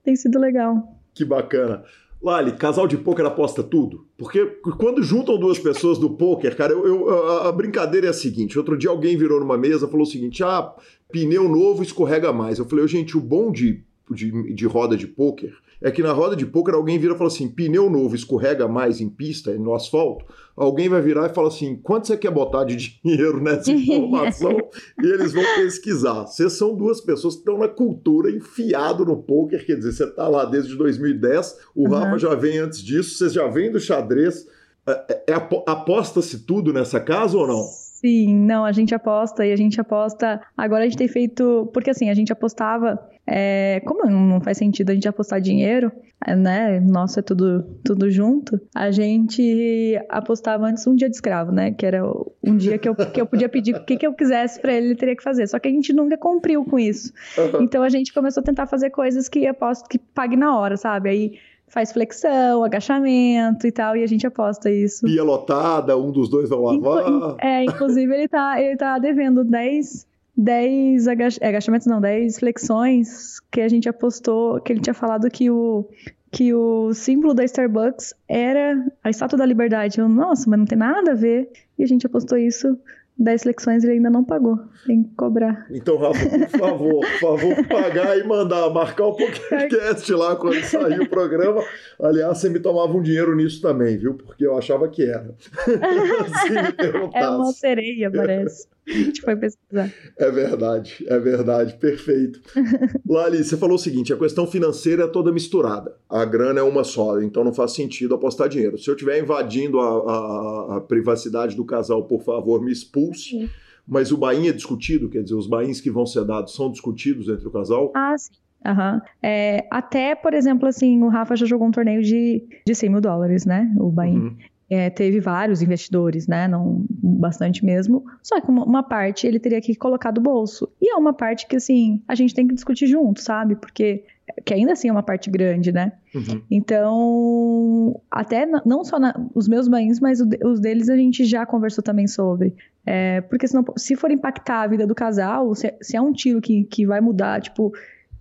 Tem sido legal. Que bacana. Lali, casal de pôquer aposta tudo? Porque quando juntam duas pessoas do pôquer, cara, eu, eu, a, a, brincadeira é a seguinte: outro dia alguém virou numa mesa e falou o seguinte: ah, pneu novo escorrega mais. Eu falei, gente, o bom de, de, de roda de pôquer é que na roda de pôquer alguém vira e fala assim: pneu novo escorrega mais em pista, no asfalto. Alguém vai virar e fala assim: quanto você quer botar de dinheiro nessa informação? e eles vão pesquisar. Vocês são duas pessoas que estão na cultura, enfiado no pôquer, quer dizer, você está lá desde 2010, o uhum. Rafa já vem antes disso, vocês já vêm do xadrez. É, é, aposta-se tudo nessa casa ou não? Sim, não, a gente aposta e a gente aposta. Agora a gente tem feito. Porque assim, a gente apostava. É, como não faz sentido a gente apostar dinheiro, né? Nossa, é tudo, tudo junto. A gente apostava antes um dia de escravo, né? Que era um dia que eu, que eu podia pedir o que, que eu quisesse para ele, ele teria que fazer. Só que a gente nunca cumpriu com isso. Então a gente começou a tentar fazer coisas que aposto que pague na hora, sabe? Aí faz flexão, agachamento e tal, e a gente aposta isso. Pia lotada, um dos dois vai lavar. É, inclusive ele tá, ele tá devendo 10, 10 agach agachamentos, não, 10 flexões que a gente apostou, que ele tinha falado que o que o símbolo da Starbucks era a Estátua da Liberdade. Eu, nossa, mas não tem nada a ver. E a gente apostou isso 10 flexões ele ainda não pagou. Tem que cobrar. Então, Rafa, por favor, por favor, pagar e mandar, marcar o podcast lá quando sair o programa. Aliás, você me tomava um dinheiro nisso também, viu? Porque eu achava que era. é uma sereia, parece. A gente foi pesquisar. É verdade, é verdade, perfeito. Lali, você falou o seguinte: a questão financeira é toda misturada. A grana é uma só, então não faz sentido apostar dinheiro. Se eu estiver invadindo a, a, a, privacidade do casal, por favor, me expulse. Sim. Mas o bain é discutido, quer dizer, os bains que vão ser dados são discutidos entre o casal? Ah, sim. Uhum. É, até, por exemplo, assim, o Rafa já jogou um torneio de, de 100 mil dólares, né? O Bahia. Uhum. É, teve vários investidores, né? Não, bastante mesmo. Só que uma, uma, parte ele teria que colocar do bolso. E é uma parte que, assim, a gente tem que discutir junto, sabe? Porque que ainda assim é uma parte grande, né? Uhum. Então, até não só na, os meus banhos, mas os deles a gente já conversou também sobre. É, porque senão, se for impactar a vida do casal, se, se é um tiro que, que vai mudar, tipo,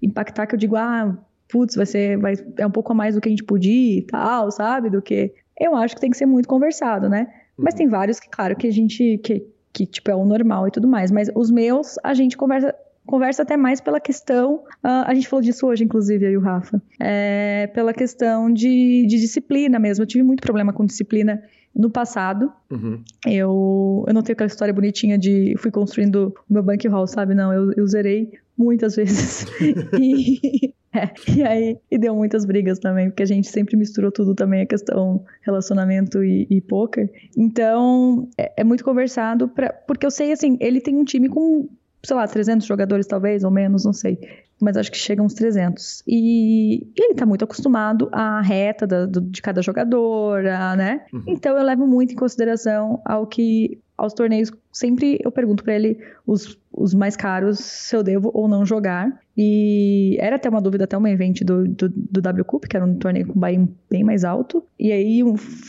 impactar que eu digo, ah, putz, vai ser, vai, é um pouco a mais do que a gente podia e tal, sabe? Do que eu acho que tem que ser muito conversado, né? Uhum. Mas tem vários que, claro, que a gente, que, que tipo, é o normal e tudo mais. Mas os meus, a gente conversa, conversa até mais pela questão, uh, a gente falou disso hoje, inclusive, aí o Rafa, é, pela questão de, de, disciplina mesmo. Eu tive muito problema com disciplina no passado. Uhum. Eu, eu não tenho aquela história bonitinha de fui construindo o meu bank hall, sabe? Não, eu, eu zerei muitas vezes. e, é, e aí, e deu muitas brigas também, porque a gente sempre misturou tudo também, a questão relacionamento e, e poker. Então, é, é muito conversado, pra, porque eu sei, assim, ele tem um time com, sei lá, 300 jogadores talvez, ou menos, não sei. Mas acho que chega uns 300. E, e ele tá muito acostumado à reta da, do, de cada jogador, a, né? Uhum. Então eu levo muito em consideração ao que aos torneios, sempre eu pergunto para ele os, os mais caros se eu devo ou não jogar. E era até uma dúvida, até uma event do, do, do W Cup, que era um torneio com buy bem mais alto. E aí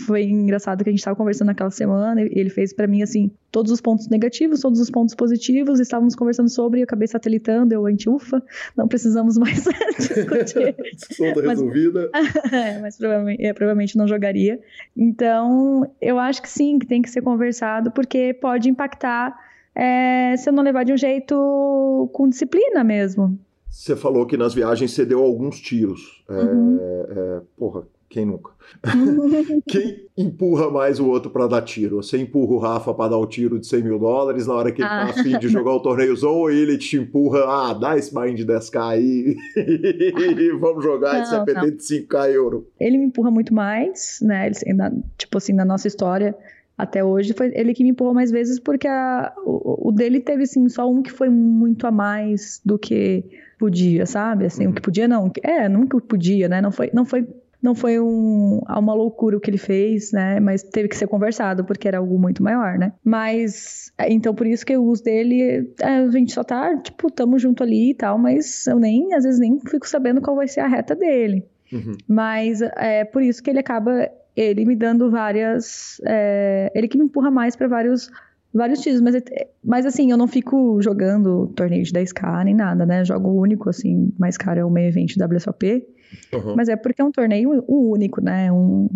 foi engraçado que a gente estava conversando naquela semana e ele fez para mim assim, todos os pontos negativos, todos os pontos positivos, estávamos conversando sobre, eu acabei satelitando, eu anti ufa, não precisamos mais discutir. Tá resolvida. é, mas provavelmente, é, provavelmente não jogaria. Então, eu acho que sim, que tem que ser conversado, porque pode impactar é, se eu não levar de um jeito com disciplina mesmo. Você falou que nas viagens você deu alguns tiros. É, uhum. É, porra, quem nunca? quem empurra mais o outro para dar tiro? Você empurra o Rafa para dar o tiro de 100 mil dólares na hora que ele tá ah. tá afim de jogar o torneiozão ou ele te empurra, ah, dá esse buy de 10k aí e vamos jogar esse APT de 5k euro? Ele me empurra muito mais, né? Ele, tipo assim, na nossa história até hoje, foi ele que me empurrou mais vezes porque a, o, o dele teve, assim, só um que foi muito a mais do que podia, sabe? Assim, uhum. o que podia não. É, nunca podia, né? Não foi, não foi, não foi um, uma loucura o que ele fez, né? Mas teve que ser conversado porque era algo muito maior, né? Mas é, então por isso que eu uso dele, é, a gente só tá, tipo, tamo junto ali e tal, mas eu nem às vezes nem fico sabendo qual vai ser a reta dele. Uhum. Mas é por isso que ele acaba ele me dando várias, é, ele que me empurra mais para vários vários títulos, mas, mas assim, eu não fico jogando torneio de 10k nem nada, né? Jogo único, assim, mais caro é o meio evento WSOP. Uhum. Mas é porque é um torneio único, né? Um,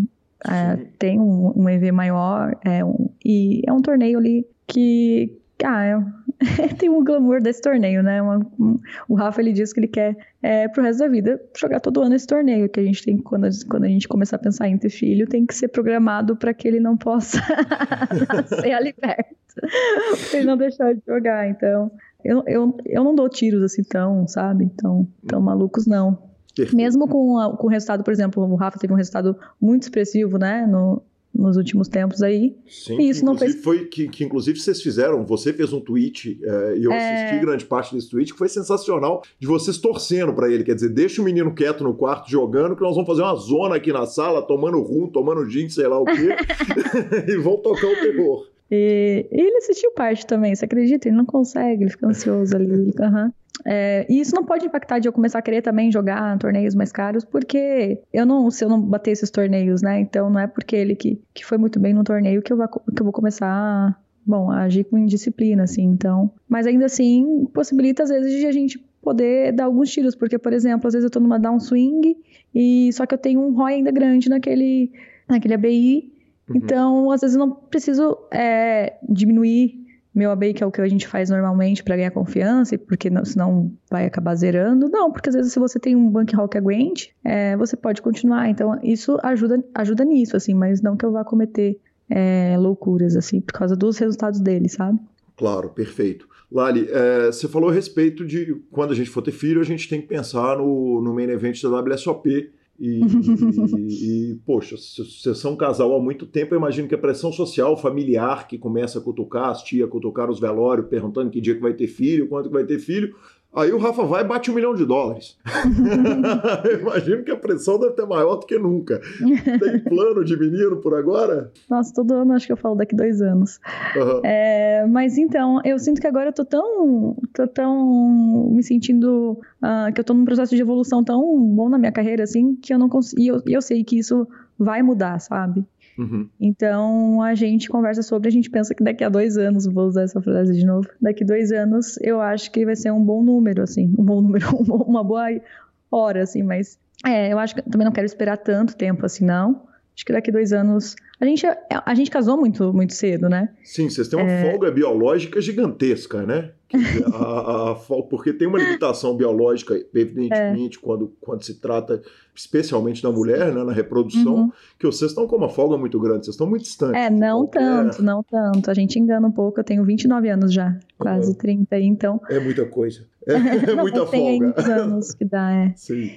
é, tem um, um, EV maior é um, e é um torneio ali que ah, é, tem um glamour desse torneio, né? Uma, um, o Rafa ele diz que ele quer é, pro resto da vida jogar todo ano esse torneio, que a gente tem quando, quando a gente começar a pensar em ter filho, tem que ser programado para que ele não possa nascer ali perto, pra ele não deixar de jogar. Então, eu, eu, eu não dou tiros assim tão, sabe? Tão, tão malucos, não. Mesmo com, a, com o resultado, por exemplo, o Rafa teve um resultado muito expressivo, né? No, nos últimos tempos aí. Sim, e isso não fez... foi que, que inclusive vocês fizeram, você fez um tweet é, e eu é... assisti grande parte desse tweet que foi sensacional de vocês torcendo para ele, quer dizer, deixa o menino quieto no quarto jogando que nós vamos fazer uma zona aqui na sala, tomando rum, tomando gin, sei lá o quê, e vão tocar o terror. E, e, ele assistiu parte também, você acredita? Ele não consegue, ele fica ansioso ali. Uhum. É, e isso não pode impactar de eu começar a querer também jogar torneios mais caros, porque eu não, se eu não bater esses torneios, né? Então não é porque ele que, que foi muito bem no torneio que eu, vou, que eu vou começar, bom, a agir com indisciplina, assim. Então, mas ainda assim, possibilita às vezes de a gente poder dar alguns tiros, porque, por exemplo, às vezes eu tô numa downswing e só que eu tenho um ROI ainda grande naquele, naquele ABI, uhum. então às vezes eu não preciso é, diminuir meu ABI, que é o que a gente faz normalmente para ganhar confiança, porque não, senão vai acabar zerando. Não, porque às vezes se você tem um bank hall que aguente, é, você pode continuar. Então isso ajuda, ajuda nisso, assim, mas não que eu vá cometer é, loucuras, assim, por causa dos resultados dele, sabe? Claro, perfeito. Lali, é, você falou a respeito de quando a gente for ter filho, a gente tem que pensar no, no main event da WSOP, e, e, e, poxa, vocês são um casal há muito tempo, eu imagino que a pressão social, familiar, que começa a cutucar as tia, cutucar os velórios, perguntando que dia que vai ter filho, quanto que vai ter filho, Aí o Rafa vai e bate um milhão de dólares. Imagino que a pressão deve ter maior do que nunca. Tem plano de menino por agora? Nossa, todo ano acho que eu falo daqui dois anos. Uhum. É, mas então, eu sinto que agora eu tô tão. tô tão me sentindo. Uh, que eu tô num processo de evolução tão bom na minha carreira, assim, que eu não consigo. E eu, eu sei que isso vai mudar, sabe? Uhum. Então a gente conversa sobre, a gente pensa que daqui a dois anos, vou usar essa frase de novo, daqui dois anos eu acho que vai ser um bom número, assim, um bom número, uma boa hora, assim, mas é, eu acho que também não quero esperar tanto tempo assim, não. Acho que daqui dois anos. A gente, a gente casou muito, muito cedo, né? Sim, vocês têm uma é... folga biológica gigantesca, né? Dizer, a, a, porque tem uma limitação biológica, evidentemente, é. quando, quando se trata especialmente da mulher, né, na reprodução, uhum. que vocês estão com uma folga muito grande, vocês estão muito distantes. É, não qualquer... tanto, não tanto. A gente engana um pouco, eu tenho 29 anos já, quase uhum. 30, então. É muita coisa. É, é muita folga. Tem anos que dá, é. Sim.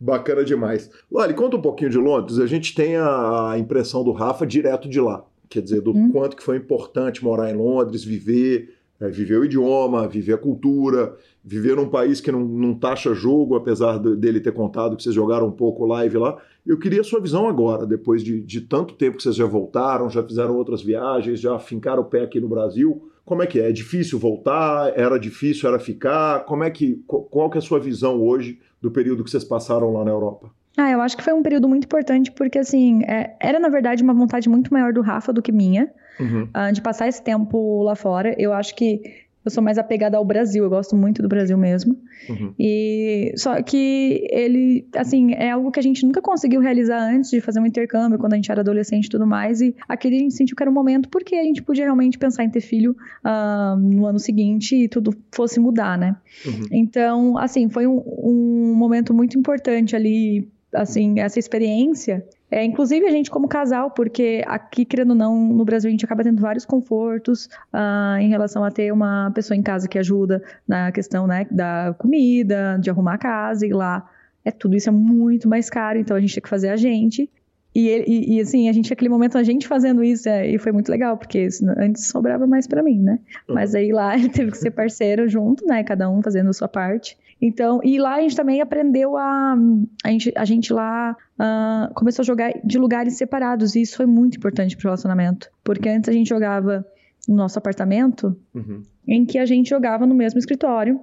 Bacana demais. Lali, conta um pouquinho de Londres. A gente tem a impressão do Rafa direto de lá. Quer dizer, do hum. quanto que foi importante morar em Londres, viver, é, viver o idioma, viver a cultura, viver num país que não, não taxa jogo, apesar dele ter contado que vocês jogaram um pouco live lá. Eu queria a sua visão agora, depois de, de tanto tempo que vocês já voltaram, já fizeram outras viagens, já fincaram o pé aqui no Brasil. Como é que é? É difícil voltar? Era difícil, era ficar? Como é que, qual que é a sua visão hoje do período que vocês passaram lá na Europa? Ah, eu acho que foi um período muito importante porque, assim, é, era na verdade uma vontade muito maior do Rafa do que minha, uhum. uh, de passar esse tempo lá fora. Eu acho que eu sou mais apegada ao Brasil, eu gosto muito do Brasil mesmo. Uhum. E só que ele, assim, é algo que a gente nunca conseguiu realizar antes de fazer um intercâmbio, quando a gente era adolescente e tudo mais. E aquele a gente sentiu que era o um momento porque a gente podia realmente pensar em ter filho uh, no ano seguinte e tudo fosse mudar, né? Uhum. Então, assim, foi um, um momento muito importante ali, assim, essa experiência é, inclusive a gente como casal, porque aqui, querendo ou não, no Brasil a gente acaba tendo vários confortos uh, em relação a ter uma pessoa em casa que ajuda na questão né, da comida, de arrumar a casa, e lá é tudo isso é muito mais caro, então a gente tem que fazer a gente. E, e, e, assim, a gente, aquele momento, a gente fazendo isso, é, e foi muito legal, porque antes sobrava mais para mim, né? Uhum. Mas aí lá ele teve que ser parceiro junto, né? Cada um fazendo a sua parte. Então, e lá a gente também aprendeu a. A gente, a gente lá uh, começou a jogar de lugares separados, e isso foi muito importante pro relacionamento. Porque antes a gente jogava no nosso apartamento, uhum. em que a gente jogava no mesmo escritório.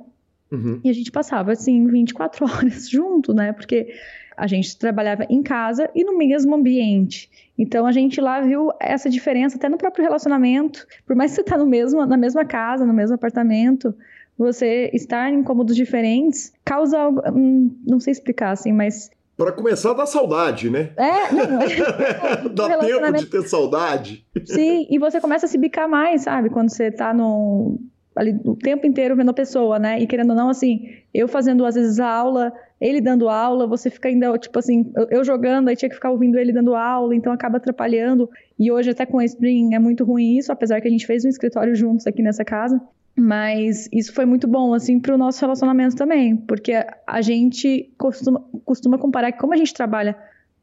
Uhum. E a gente passava, assim, 24 horas junto, né? Porque a gente trabalhava em casa e no mesmo ambiente. Então a gente lá viu essa diferença até no próprio relacionamento. Por mais que você tá no mesmo, na mesma casa, no mesmo apartamento, você estar em cômodos diferentes causa algo, hum, não sei explicar assim, mas Para começar, dá saudade, né? É, não. dá tempo de ter saudade. Sim, e você começa a se bicar mais, sabe? Quando você tá no, ali o tempo inteiro vendo a pessoa, né? E querendo ou não, assim, eu fazendo às vezes a aula, ele dando aula, você fica ainda, tipo assim, eu jogando, aí tinha que ficar ouvindo ele dando aula, então acaba atrapalhando. E hoje, até com a Spring, é muito ruim isso, apesar que a gente fez um escritório juntos aqui nessa casa. Mas isso foi muito bom, assim, para o nosso relacionamento também, porque a gente costuma, costuma comparar que como a gente trabalha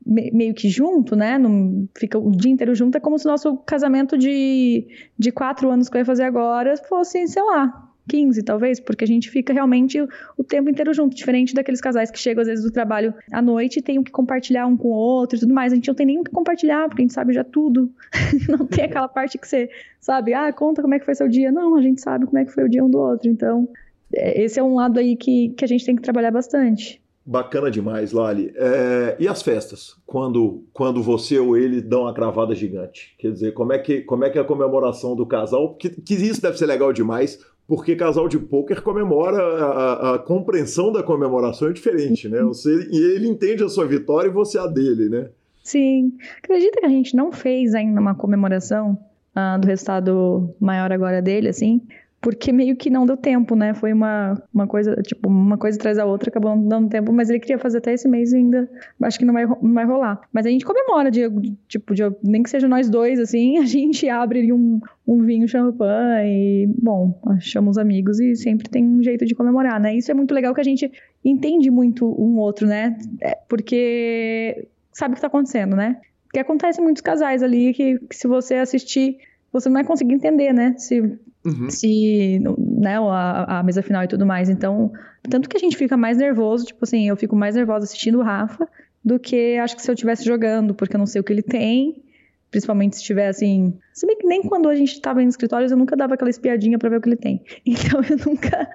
meio que junto, né? Não fica o dia inteiro junto, é como se o nosso casamento de, de quatro anos que eu ia fazer agora fosse, sei lá, 15 talvez, porque a gente fica realmente o, tempo inteiro junto, diferente daqueles casais que chegam às vezes do trabalho à noite e tem que compartilhar um com o outro e tudo mais. A gente não tem nem o que compartilhar, porque a gente sabe já tudo. não tem aquela parte que você sabe, ah, conta como é que foi seu dia. Não, a gente sabe como é que foi o dia um do outro. Então, é, esse é um lado aí que, que a gente tem que trabalhar bastante. Bacana demais, Lali. É, e as festas? Quando, quando você ou ele dão uma cravada gigante? Quer dizer, como é que, como é, que é a comemoração do casal? Que, que isso deve ser legal demais, porque casal de pôquer comemora, a, a, compreensão da comemoração é diferente, né? Você, e ele entende a sua vitória e você a dele, né? Sim. Acredita que a gente não fez ainda uma comemoração uh, do resultado maior agora dele, assim? Porque meio que não deu tempo, né? Foi uma, uma coisa, tipo, uma coisa atrás da outra, acabou não dando tempo, mas ele queria fazer até esse mês e ainda acho que não vai, não vai rolar. Mas a gente comemora, de, tipo, de, nem que seja nós dois, assim, a gente abre um, um vinho champanhe bom, chama os amigos e sempre tem um jeito de comemorar, né? Isso é muito legal que a gente entende muito um outro, né? É, porque sabe o que tá acontecendo, né? Porque acontece muitos casais ali que, que se você assistir, você não vai conseguir entender, né? Se Uhum. Se, né, a, a, mesa final e tudo mais. Então, tanto que a gente fica mais nervoso, tipo assim, eu fico mais nervosa assistindo o Rafa do que acho que se eu estivesse jogando, porque eu não sei o que ele tem, principalmente se estiver assim. Se bem que nem quando a gente estava em escritórios eu nunca dava aquela espiadinha para ver o que ele tem. Então eu nunca,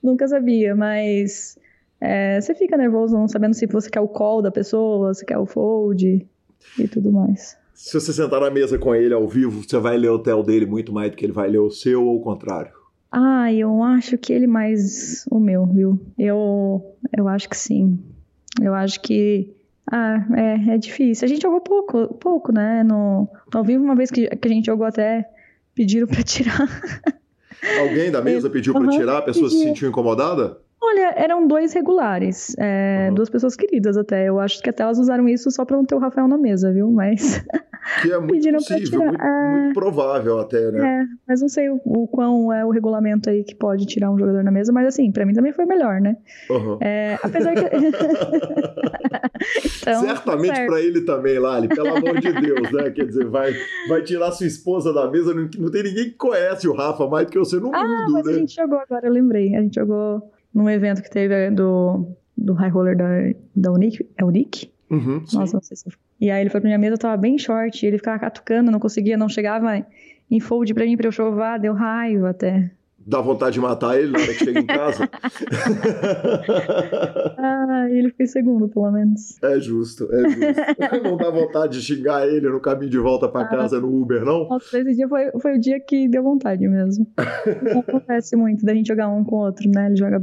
nunca sabia, mas é, você fica nervoso não sabendo se você quer o call da pessoa, se quer o fold e tudo mais. Se você sentar na mesa com ele ao vivo, você vai ler o tel dele muito mais do que ele vai ler o seu ou o contrário? Ah, eu acho que ele mais o meu, viu? Eu, eu acho que sim. Eu acho que ah, é, é difícil. A gente jogou pouco, pouco, né? No, ao vivo, uma vez que, que a gente jogou até pediram para tirar. Alguém da mesa pediu para uhum, tirar? A pessoa se sentiu incomodada? Olha, eram dois regulares, é, uhum. duas pessoas queridas até. Eu acho que até elas usaram isso só pra não ter o Rafael na mesa, viu? Mas. Que é muito possível, muito, é... muito, provável até, né? É, mas não sei o, o, quão é o regulamento aí que pode tirar um jogador na mesa, mas assim, pra mim também foi melhor, né? Uhum. É, apesar que. então, Certamente pra ele também, Lali, pelo amor de Deus, né? Quer dizer, vai, vai tirar sua esposa da mesa, não, não tem ninguém que conhece o Rafa mais do que você no ah, mundo, mas né? A gente jogou agora, eu lembrei. A gente jogou num evento que teve do, do High Roller da, da Unique. É Unique? Uhum, Nossa, não sei se. E aí ele foi pra minha mesa, eu tava bem short, ele ficava catucando, não conseguia, não chegava em fold pra mim, pra eu chovar, deu raiva até. Dá vontade de matar ele na hora que chega em casa? ah, ele foi segundo, pelo menos. É justo, é justo. não dá vontade de xingar ele no caminho de volta pra ah, casa no Uber, não? Nossa, esse dia foi, foi o dia que deu vontade mesmo. não acontece muito da gente jogar um com o outro, né? Ele joga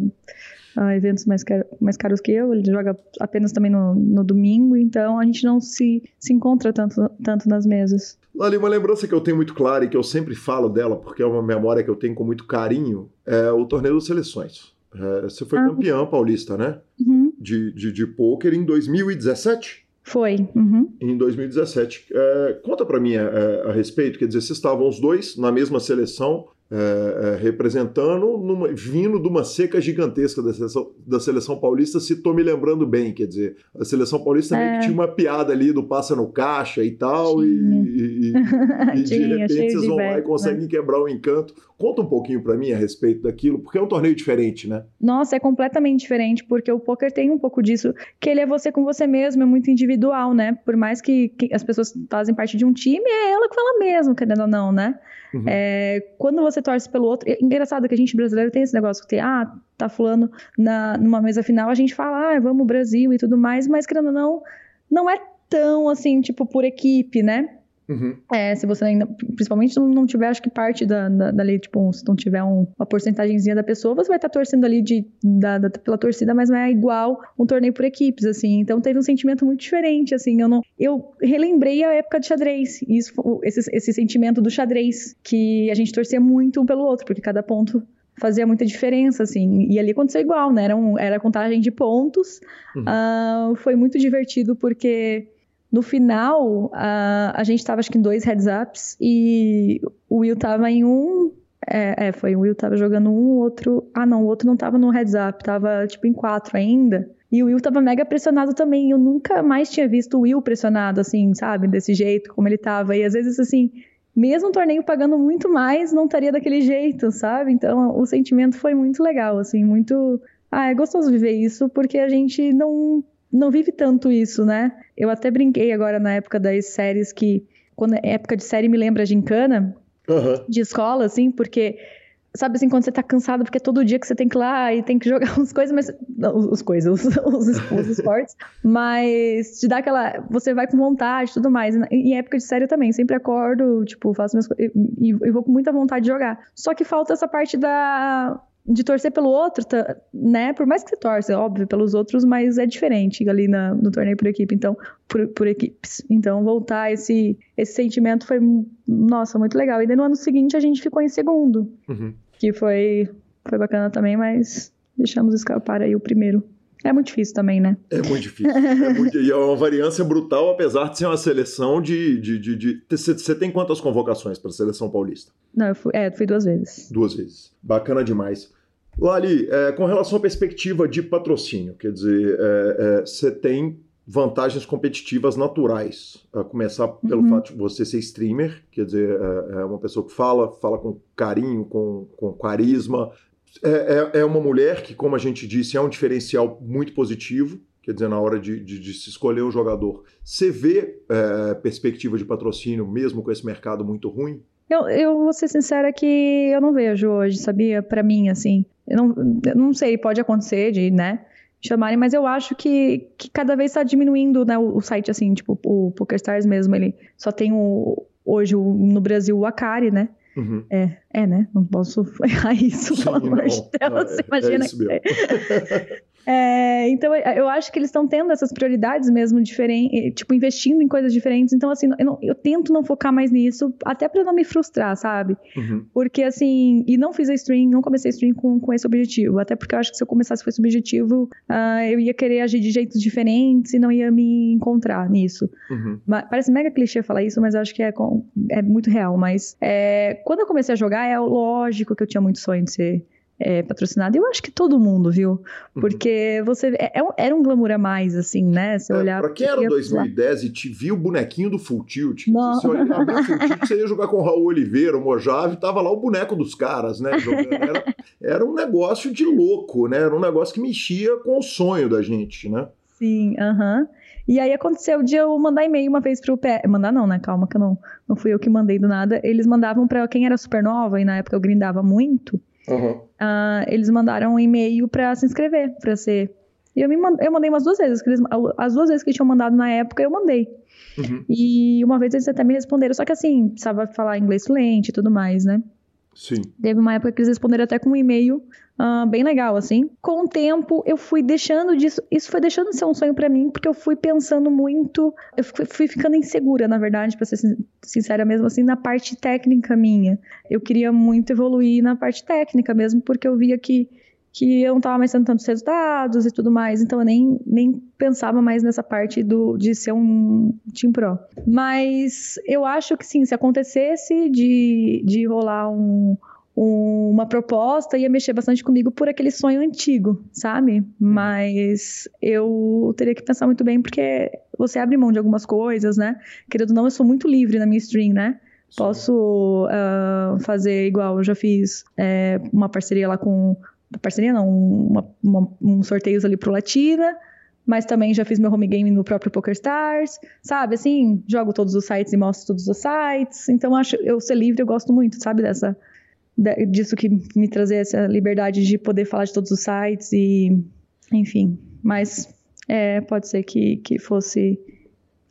uh, eventos mais, car mais caros que eu, ele joga apenas também no, no domingo, então a gente não se, se encontra tanto, tanto nas mesas. Ali, uma lembrança que eu tenho muito clara e que eu sempre falo dela, porque é uma memória que eu tenho com muito carinho, é o torneio das seleções. É, você foi ah. campeã paulista, né? Uhum. De, de, de pôquer em 2017? Foi. Uhum. Em 2017. É, conta para mim a, é, a, respeito, quer dizer, vocês estavam os dois na mesma seleção, é, é, representando, numa, vindo de uma seca gigantesca da seleção, da seleção paulista, se estou me lembrando bem, quer dizer, a seleção paulista é. tinha uma piada ali do passa no caixa e tal, e, e, e, de repente vocês vão lá e conseguem né? quebrar o encanto. Conta um pouquinho para mim a respeito daquilo, porque é um torneio diferente, né? Nossa, é completamente diferente, porque o poker tem um pouco disso, que ele é você com você mesmo, é muito individual, né? Por mais que, que as pessoas fazem parte de um time, é ela que fala mesmo, querendo ou não, né? Uhum. É, quando você torce pelo outro. É engraçado que a gente brasileiro tem esse negócio que tem, ah, tá fulano na, numa mesa final, a gente fala, ah, vamos Brasil e tudo mais, mas querendo ou não, não é tão assim, tipo, por equipe, né? Uhum. É, se você ainda, principalmente não, não tiver, acho que parte da, da, dali, tipo, se não tiver um, uma porcentagemzinha da pessoa, você vai estar torcendo ali de, da, da, pela torcida, mas não é igual um torneio por equipes, assim. Então teve um sentimento muito diferente, assim. Eu não, eu relembrei a época de xadrez, isso, esse, esse sentimento do xadrez, que a gente torcia muito um pelo outro, porque cada ponto fazia muita diferença, assim. E ali aconteceu igual, né? Era, um, era contagem de pontos. Uhum. Uh, foi muito divertido porque no final, a, a gente estava acho que em dois heads ups e o Will tava em um. É, é, foi o Will tava jogando um, outro. Ah, não, o outro não tava no heads up, tava tipo em quatro ainda. E o Will tava mega pressionado também. Eu nunca mais tinha visto o Will pressionado, assim, sabe? Desse jeito, como ele tava. E às vezes, assim, mesmo o torneio pagando muito mais, não estaria daquele jeito, sabe? Então o sentimento foi muito legal, assim, muito. Ah, é gostoso viver isso, porque a gente não não vive tanto isso, né? Eu até brinquei agora na época das séries que, quando é época de série me lembra gincana, uhum. de escola, assim, porque sabe assim, quando você tá cansado, porque é todo dia que você tem que ir lá e tem que jogar umas coisas, mas. Não, os coisas, os, os, os esportes. mas te dá aquela. Você vai com vontade e tudo mais. Em época de série eu também, sempre acordo, tipo, faço minhas coisas. E, e vou com muita vontade de jogar. Só que falta essa parte da de torcer pelo outro, tá, né? Por mais que você torce, é óbvio, pelos outros, mas é diferente ali na, no torneio por equipe, então, por, por equipes. Então, voltar esse, esse sentimento foi, nossa, muito legal. E daí no ano seguinte a gente ficou em segundo, uhum. que foi, foi bacana também, mas deixamos escapar aí o primeiro. É muito difícil também, né? É muito difícil. é muito, e é uma variância brutal, apesar de ser uma seleção de. de, de, de você tem quantas convocações para a seleção paulista? Não, eu fui, é, fui duas vezes. Duas vezes. Bacana demais. Lali, é, com relação à perspectiva de patrocínio, quer dizer, você é, é, tem vantagens competitivas naturais. A começar pelo uhum. fato de você ser streamer, quer dizer, é, é, uma pessoa que fala, fala com carinho, com, com carisma, é, é, é, uma mulher que, como a gente disse, é um diferencial muito positivo. Quer dizer, na hora de, de, de se escolher o jogador. Você vê é, perspectiva de patrocínio mesmo com esse mercado muito ruim? Eu, eu vou ser sincera que eu não vejo hoje, sabia? Para mim, assim. Eu não, eu não sei, pode acontecer de, né? chamarem, mas eu acho que, que cada vez está diminuindo né, o, o, site, assim, tipo, o PokerStars mesmo, ele só tem o, hoje o, no Brasil o Akari, né? Uhum. É, é, né? Não posso errar isso, Sim, pelo amor de Deus. É, você é, imagina. É. É, então, eu acho que eles estão tendo essas prioridades mesmo diferentes, tipo, investindo em coisas diferentes. Então, assim, eu, não, eu tento não focar mais nisso, até para não me frustrar, sabe? Uhum. Porque, assim, e não fiz a stream, não comecei a stream com, com esse objetivo. Até porque eu acho que se eu começasse com esse objetivo, uh, eu ia querer agir de jeitos diferentes e não ia me encontrar nisso. Uhum. Mas, parece mega clichê falar isso, mas eu acho que é, com, é muito real. Mas é, quando eu comecei a jogar, é lógico que eu tinha muito sonho de ser é, patrocinado. Eu acho que todo mundo, viu? Uhum. Porque uhum. você. É, é era um glamour a mais, assim, né? Você é, olhar. Pra quem era 2010 e te viu o bonequinho do Full Tilt, Não. você olhava o Full Tilt, você ia jogar com o Raul Oliveira, o Mojave, tava lá o boneco dos caras, né? Era, era um negócio de louco, né? Era um negócio que mexia com o sonho da gente, né? Sim, aham. Uh -huh. E aí aconteceu de eu mandar e-mail uma vez pro pé. Mandar não, né? Calma, que eu não, não fui eu que mandei do nada. Eles mandavam para quem era supernova, e na época eu grindava muito. Uhum. Uh, eles mandaram um e-mail para se inscrever, para ser. E eu, me mand... eu mandei umas duas vezes. Eles... As duas vezes que tinham mandado na época, eu mandei. Uhum. E uma vez eles até me responderam, só que assim, precisava falar inglês fluente e tudo mais, né? Sim. Teve uma época que eles responderam até com um e-mail uh, bem legal, assim. Com o tempo, eu fui deixando disso. Isso foi deixando de ser um sonho para mim, porque eu fui pensando muito. Eu fui, fui ficando insegura, na verdade, pra ser sincera mesmo, assim, na parte técnica minha. Eu queria muito evoluir na parte técnica mesmo, porque eu via que que eu não estava mais tendo tantos resultados e tudo mais, então eu nem, nem pensava mais nessa parte do, de ser um Team Pro. Mas eu acho que sim, se acontecesse de, de rolar um, um, uma proposta, ia mexer bastante comigo por aquele sonho antigo, sabe? Mas eu teria que pensar muito bem, porque você abre mão de algumas coisas, né? Querendo ou não, eu sou muito livre na minha stream, né? Posso uh, fazer igual, eu já fiz é, uma parceria lá com parceria não, uma, uma, um sorteios ali pro Latina, mas também já fiz meu home game no próprio PokerStars, sabe? Assim, jogo todos os sites e mostro todos os sites. Então, acho eu ser livre, eu gosto muito, sabe? Dessa, disso que me trazer essa liberdade de poder falar de todos os sites e, enfim. Mas é, pode ser que, que fosse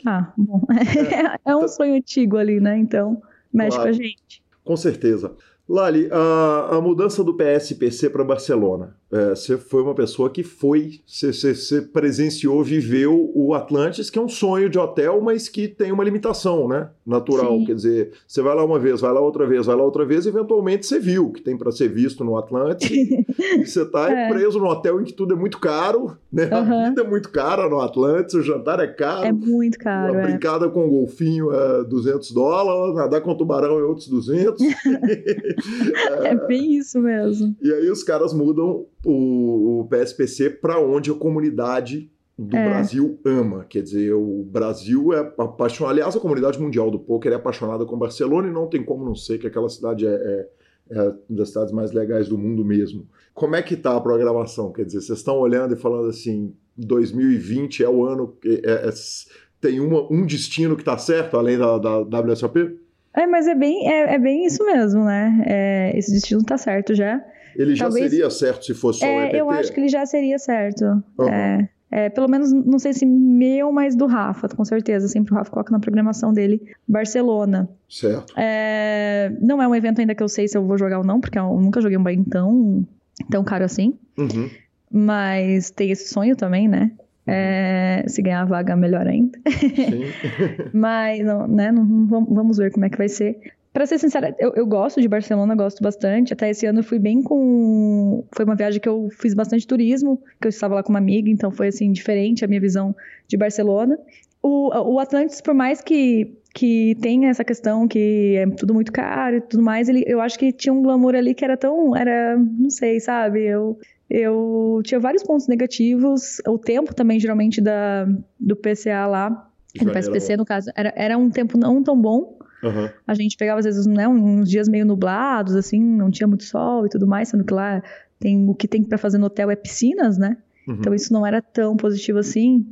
Ah, bom. É, um sonho antigo ali, né? Então, mexe claro. com a gente. Com certeza. Lali, a, a mudança do PSPC para Barcelona. É, você foi uma pessoa que foi, você presenciou, viveu o Atlantis, que é um sonho de hotel, mas que tem uma limitação, né? Natural. Sim. Quer dizer, você vai lá uma vez, vai lá outra vez, vai lá outra vez, eventualmente você viu que tem para ser visto no Atlantis. e você está é. preso no hotel em que tudo é muito caro, né? Uhum. A vida é muito cara no Atlantis, o jantar é caro. É muito caro. A é. brincada com o golfinho é 200 dólares, nadar com o tubarão é outros 200. é bem isso mesmo. E aí os caras mudam o, o PSPC para onde a comunidade do é. Brasil ama. Quer dizer, o Brasil é apaixonado. Aliás, a comunidade mundial do poker é apaixonada com Barcelona e não tem como não ser que aquela cidade é, é, é uma das cidades mais legais do mundo mesmo. Como é que tá a programação? Quer dizer, vocês estão olhando e falando assim, 2020 é o ano que é, é, tem uma, um destino que está certo, além da, da WSOP? É, mas é bem, é, é bem isso mesmo, né? É, esse destino está certo já. Ele já Talvez... seria certo se fosse só é, o? Eu acho que ele já seria certo. Uhum. É, é, pelo menos, não sei se meu, mas do Rafa, com certeza. Sempre o Rafa coloca na programação dele Barcelona. Certo. É, não é um evento ainda que eu sei se eu vou jogar ou não, porque eu nunca joguei um bem tão, tão caro assim. Uhum. Mas tem esse sonho também, né? É, se ganhar a vaga, melhor ainda. Mas, não, né, não, vamos ver como é que vai ser. Para ser sincera, eu, eu, gosto de Barcelona, gosto bastante. Até esse ano eu fui bem com. Foi uma viagem que eu fiz bastante turismo, que eu estava lá com uma amiga, então foi assim, diferente a minha visão de Barcelona. O, o Atlantis, por mais que, que tenha essa questão que é tudo muito caro e tudo mais, ele, eu acho que tinha um glamour ali que era tão. Era. Não sei, sabe? Eu, eu tinha vários pontos negativos. O tempo também, geralmente, da, do PCA lá, do PSPC, no caso, era, era um tempo não tão bom. Uhum. A gente pegava, às vezes, né, uns dias meio nublados, assim, não tinha muito sol e tudo mais, sendo que lá tem, o que tem para fazer no hotel é piscinas, né? Uhum. Então isso não era tão positivo assim.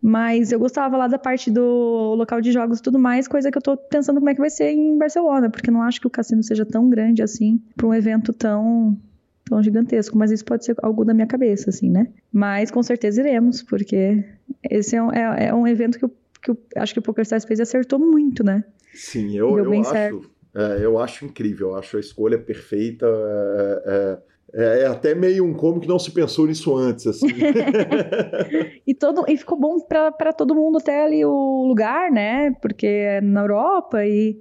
Mas eu gostava lá da parte do local de jogos e tudo mais, coisa que eu tô pensando como é que vai ser em Barcelona, porque não acho que o cassino seja tão grande assim para um evento tão tão gigantesco, mas isso pode ser algo da minha cabeça, assim, né? Mas com certeza iremos, porque esse é um, é, é um evento que eu, que eu acho que o PokerStars fez e acertou muito, né? Sim, eu, eu acho, é, eu acho incrível, eu acho a escolha perfeita. É, é, é, é até meio um como que não se pensou nisso antes, assim. e, todo, e ficou bom para todo mundo até ali o lugar, né? Porque é na Europa e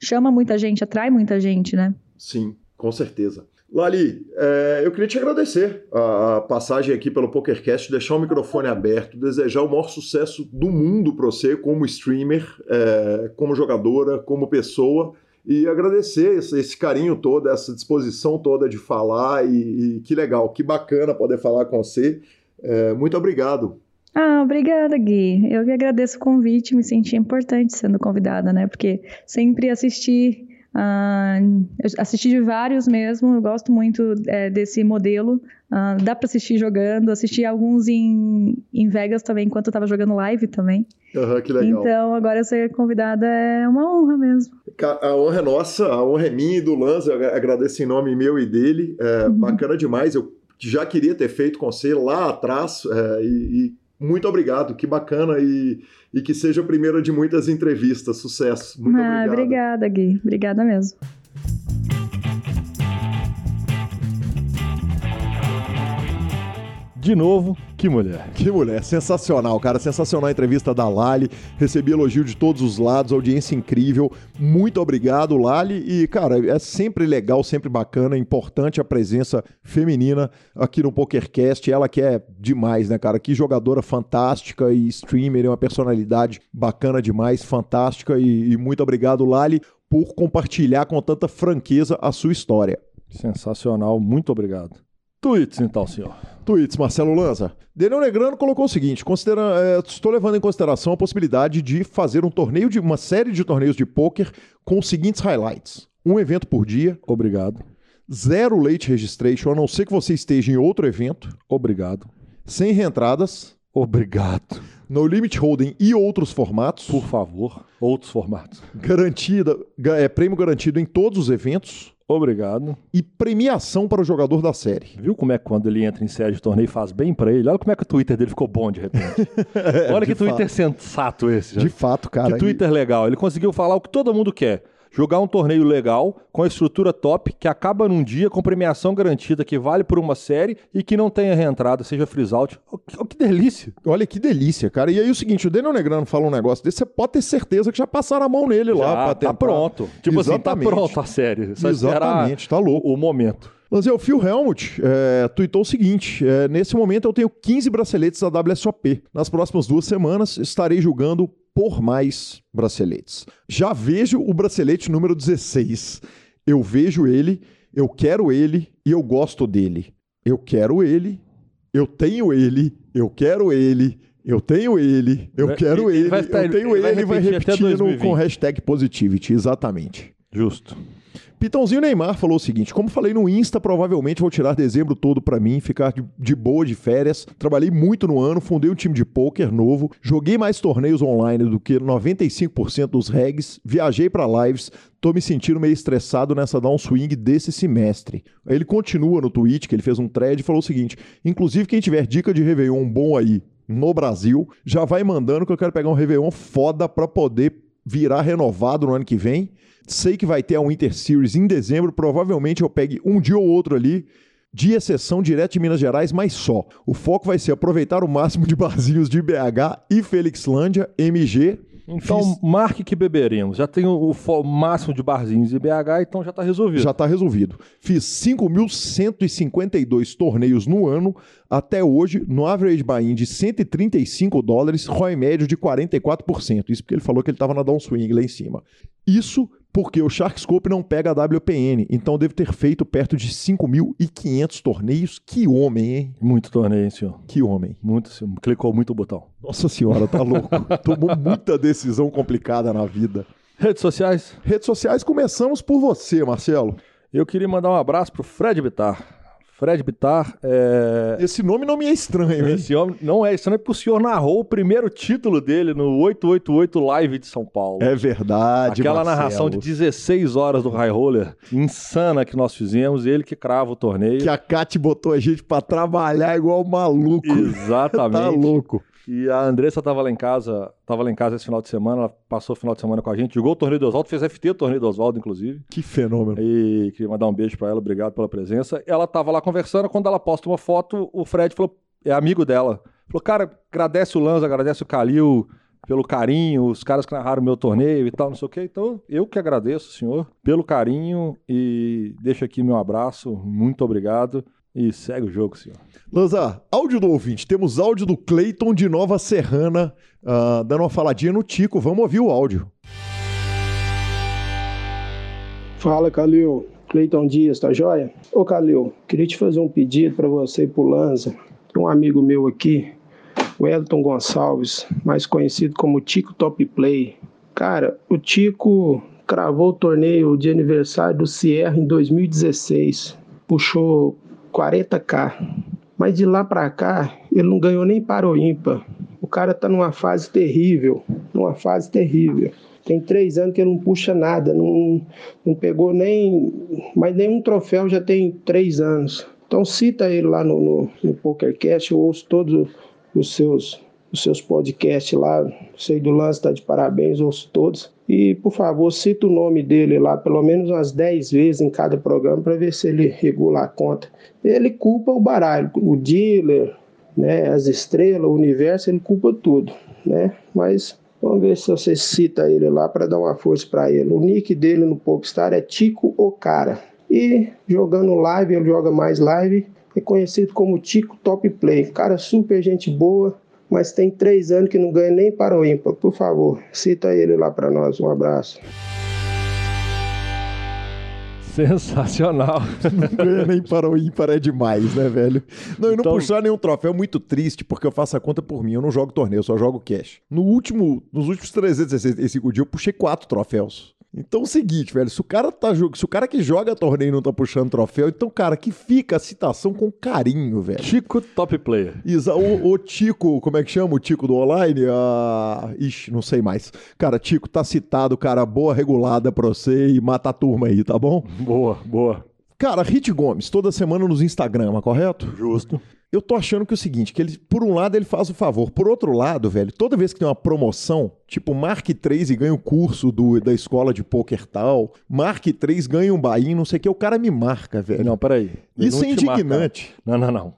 chama muita gente, atrai muita gente, né? Sim, com certeza. Lali, é, eu queria te agradecer a, passagem aqui pelo PokerCast, deixar o microfone aberto, desejar o maior sucesso do mundo para você como streamer, é, como jogadora, como pessoa, e agradecer esse, esse, carinho todo, essa disposição toda de falar, e, e, que legal, que bacana poder falar com você. É, muito obrigado. Ah, obrigada, Gui. Eu que agradeço o convite, me senti importante sendo convidada, né? Porque sempre assisti Uh, eu assisti de vários mesmo, eu gosto muito é, desse modelo. Uh, dá para assistir jogando, assisti alguns em, em Vegas também, enquanto eu estava jogando live também. Uhum, que legal. Então, agora ser convidada é uma honra mesmo. A honra é nossa, a honra é minha e do Lanza, eu agradeço em nome meu e dele. É, uhum. Bacana demais, eu já queria ter feito com você lá atrás é, e, e muito obrigado, que bacana e, e que seja a primeira de muitas entrevistas. Sucesso. Muito ah, obrigado. Obrigada, Gui. Obrigada mesmo. De novo, que mulher. Que mulher. Sensacional, cara. Sensacional a entrevista da Lali. Recebi elogio de todos os lados, audiência incrível. Muito obrigado, Lali. E, cara, é sempre legal, sempre bacana, importante a presença feminina aqui no PokerCast. Ela que é demais, né, cara? Que jogadora fantástica e streamer, é uma personalidade bacana demais, fantástica. E, e muito obrigado, Lali, por compartilhar com tanta franqueza a sua história. Sensacional, muito obrigado. Tweets, então, senhor. Tweets, Marcelo Lanza. Daniel Negrano colocou o seguinte: considera, é, estou levando em consideração a possibilidade de fazer um torneio de uma série de torneios de pôquer com os seguintes highlights: um evento por dia. Obrigado. Zero late registration, a não ser que você esteja em outro evento. Obrigado. Sem reentradas. Obrigado. No Limit Holding e outros formatos. Por favor, outros formatos. Garantida, é prêmio garantido em todos os eventos. Obrigado. E premiação para o jogador da série. Viu como é que quando ele entra em série de torneio faz bem pra ele? Olha como é que o Twitter dele ficou bom de repente. Olha que de Twitter fato. sensato esse. De fato, cara. que Twitter legal. Ele conseguiu falar o que todo mundo quer. Jogar um torneio legal, com a estrutura top, que acaba num dia com premiação garantida, que vale por uma série e que não tenha reentrada, seja freeze out. Oh, que, oh, que delícia. Olha que delícia, cara. E aí o seguinte, o Daniel Negrano fala um negócio desse, você pode ter certeza que já passaram a mão nele lá Já pra tá tentar. pronto. Tipo assim, Exatamente. tá pronto a série. Só Exatamente, tá louco. o, momento. Mas é, o Phil Helmut é, tweetou o seguinte: é, nesse momento eu tenho 15 braceletes da WSOP. Nas próximas duas semanas estarei julgando por mais braceletes. Já vejo o bracelete número 16. Eu vejo ele, eu quero ele e eu gosto dele. Eu quero ele, eu tenho ele, eu quero ele. Eu tenho ele, eu Vai- quero ele ele, eu tenho ele vai ele, e vai repetindo 2020. com hashtag Positivity, exatamente. Justo. Pitãozinho Neymar falou o seguinte: como falei no Insta, provavelmente vou tirar dezembro todo pra mim, ficar de, de boa de férias. Trabalhei muito no ano, fundei um time de pôquer novo, joguei mais torneios online do que 95% dos regs, viajei pra lives, tô me sentindo meio estressado nessa downswing desse semestre. Ele continua no tweet, que ele fez um thread e falou o seguinte: inclusive quem tiver dica de Réveillon bom aí no Brasil, já vai mandando que eu quero pegar um Réveillon foda pra poder virar renovado no ano que vem. Sei que vai ter a Winter Series em dezembro. Provavelmente eu pegue um dia ou outro ali, de exceção direto de Minas Gerais, mas só. O foco vai ser aproveitar o máximo de barzinhos de BH e Felixlândia, MG. Então, Fiz- marque que beberemos. Já tem o, o máximo de barzinhos de BH, então já tá resolvido. Já está resolvido. Fiz 5.152 torneios no ano, até hoje, no average buy-in de 135 dólares, ROI médio de 44%. Isso porque ele falou que ele estava na downswing lá em cima. Isso porque o Sharkscope não pega a WPN, então deve ter feito perto de 5.500 torneios. Que homem, hein? Muito torneio, hein, senhor. Que homem. Muito, senhor. Clicou muito o botão. Nossa senhora, tá louco. Tomou muita decisão complicada na vida. Redes sociais. Redes sociais, começamos por você, Marcelo. Eu queria mandar um abraço pro Fred Bittar. Fred Bittar é. Esse nome não me é estranho, hein? Esse homem não é estranho porque o senhor narrou o primeiro título dele no 888 Live de São Paulo. É verdade, Aquela Marcelo. narração de 16 horas do High Roller, insana que nós fizemos, ele que crava o torneio. Que a Kat botou a gente pra trabalhar igual maluco. Exatamente. Tá louco. E a Andressa tava lá em casa, tava lá em casa esse final de semana, ela passou o final de semana com a gente, jogou o torneio do Oswaldo, fez FT o torneio do Oswaldo, inclusive. Que fenômeno. E queria mandar um beijo pra ela, obrigado pela presença. Ela tava lá conversando, quando ela posta uma foto, o Fred falou, é amigo dela. Falou, cara, agradece o Lanza, agradece o Calil pelo carinho, os caras que narraram o meu torneio e tal, não sei o quê. Então, eu que agradeço, senhor, pelo carinho e deixo aqui meu abraço, muito obrigado. E segue o jogo, senhor. Lanza, áudio do ouvinte. Temos áudio do Cleiton de Nova Serrana, ah, dando uma faladinha no Tico. Vamos ouvir o áudio. Fala, Calil. Cleiton Dias, tá joia? Ô, Calil, queria te fazer um pedido para você e pro Lanza. Um amigo meu aqui, o Elton Gonçalves, mais conhecido como Tico Top Play. Cara, o Tico cravou o torneio de aniversário do Sierra em 2016. Puxou 40k. Mas de lá pra cá, ele não ganhou nem para o ímpar. O cara tá numa fase terrível. Numa fase terrível. Tem três anos que ele não puxa nada, não, não pegou nem. Mas nenhum troféu já tem três anos. Então cita ele lá no, no, no PokerCast, eu ouço todos os seus, os seus podcasts lá. Sei do lance, tá de parabéns, ouço todos. E, por favor, cita o nome dele lá, pelo menos umas 10 vezes em cada programa, para ver se ele regula a conta. Ele culpa o baralho, o dealer, né, as estrelas, o universo, ele culpa tudo, né? Mas vamos ver se você cita ele lá para dar uma força para ele. O nick dele no PokerStar é Tico Ocara. E jogando live, ele joga mais live, é conhecido como Tico Top Play. Cara super gente boa, mas tem três anos que não ganha nem para o ímpar. Por favor, cita ele lá para nós. Um abraço. Sensacional. Não ganha nem para o ímpar é demais, né, velho? Não, e não Então- puxar nenhum troféu é muito triste, porque eu faço a conta por mim. Eu não jogo torneio, eu só jogo cash. No último, nos últimos 365 dias, eu puxei quatro troféus. Então é o seguinte, velho, se o cara tá se o cara que joga torneio não tá puxando troféu, então, cara, que fica a citação com carinho, velho. Chico Top Player. Isa, o, o Tico, como é que chama o Tico do online? Ah, ixi, não sei mais. Cara, Tico, tá citado, cara, boa regulada pra você e mata a turma aí, tá bom? Boa, boa. Cara, Hit Gomes, toda semana nos Instagram, correto? Justo. Eu tô achando que é o seguinte, que ele, por um lado, ele faz o favor. Por outro lado, velho, toda vez que tem uma promoção, tipo, marque 3 e ganha o curso do, da escola de pôquer tal, marque 3, ganha um bain, não sei o que, o cara me marca, velho. Não, peraí. Eu Isso não é indignante. Não, não, não.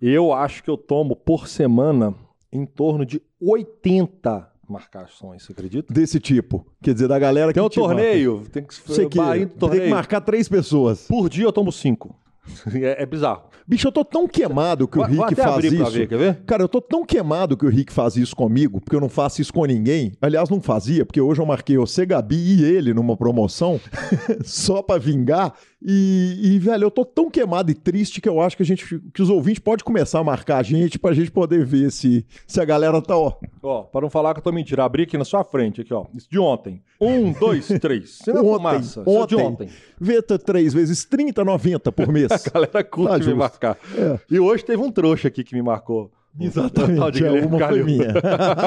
Eu acho que eu tomo por semana em torno de 80 marcações, você acredita? Desse tipo. Quer dizer, da galera que Tem um marca. torneio, tem que Você que Bahia do tem torneio. que marcar três pessoas. Por dia eu tomo cinco. É, é bizarro. Bicho, eu tô tão queimado que o vou Rick faz abrir pra isso. ver, quer ver? Cara, eu tô tão queimado que o Rick faz isso comigo, porque eu não faço isso com ninguém. Aliás, não fazia, porque hoje eu marquei você, Gabi e ele numa promoção, só pra vingar. E, e, velho, eu tô tão queimado e triste que eu acho que a gente, que os ouvintes podem começar a marcar a gente pra gente poder ver se, se a galera tá, ó. Ó, para não falar que eu tô mentindo, abri aqui na sua frente, aqui, ó. Isso de ontem. Um, dois, três. Você não é fumaça. Isso é de ontem. Veta três vezes 30, 90 por mês. A galera curte Tá me marcar. É. E hoje teve um trouxa aqui que me marcou. O Exatamente, é, uma foi minha.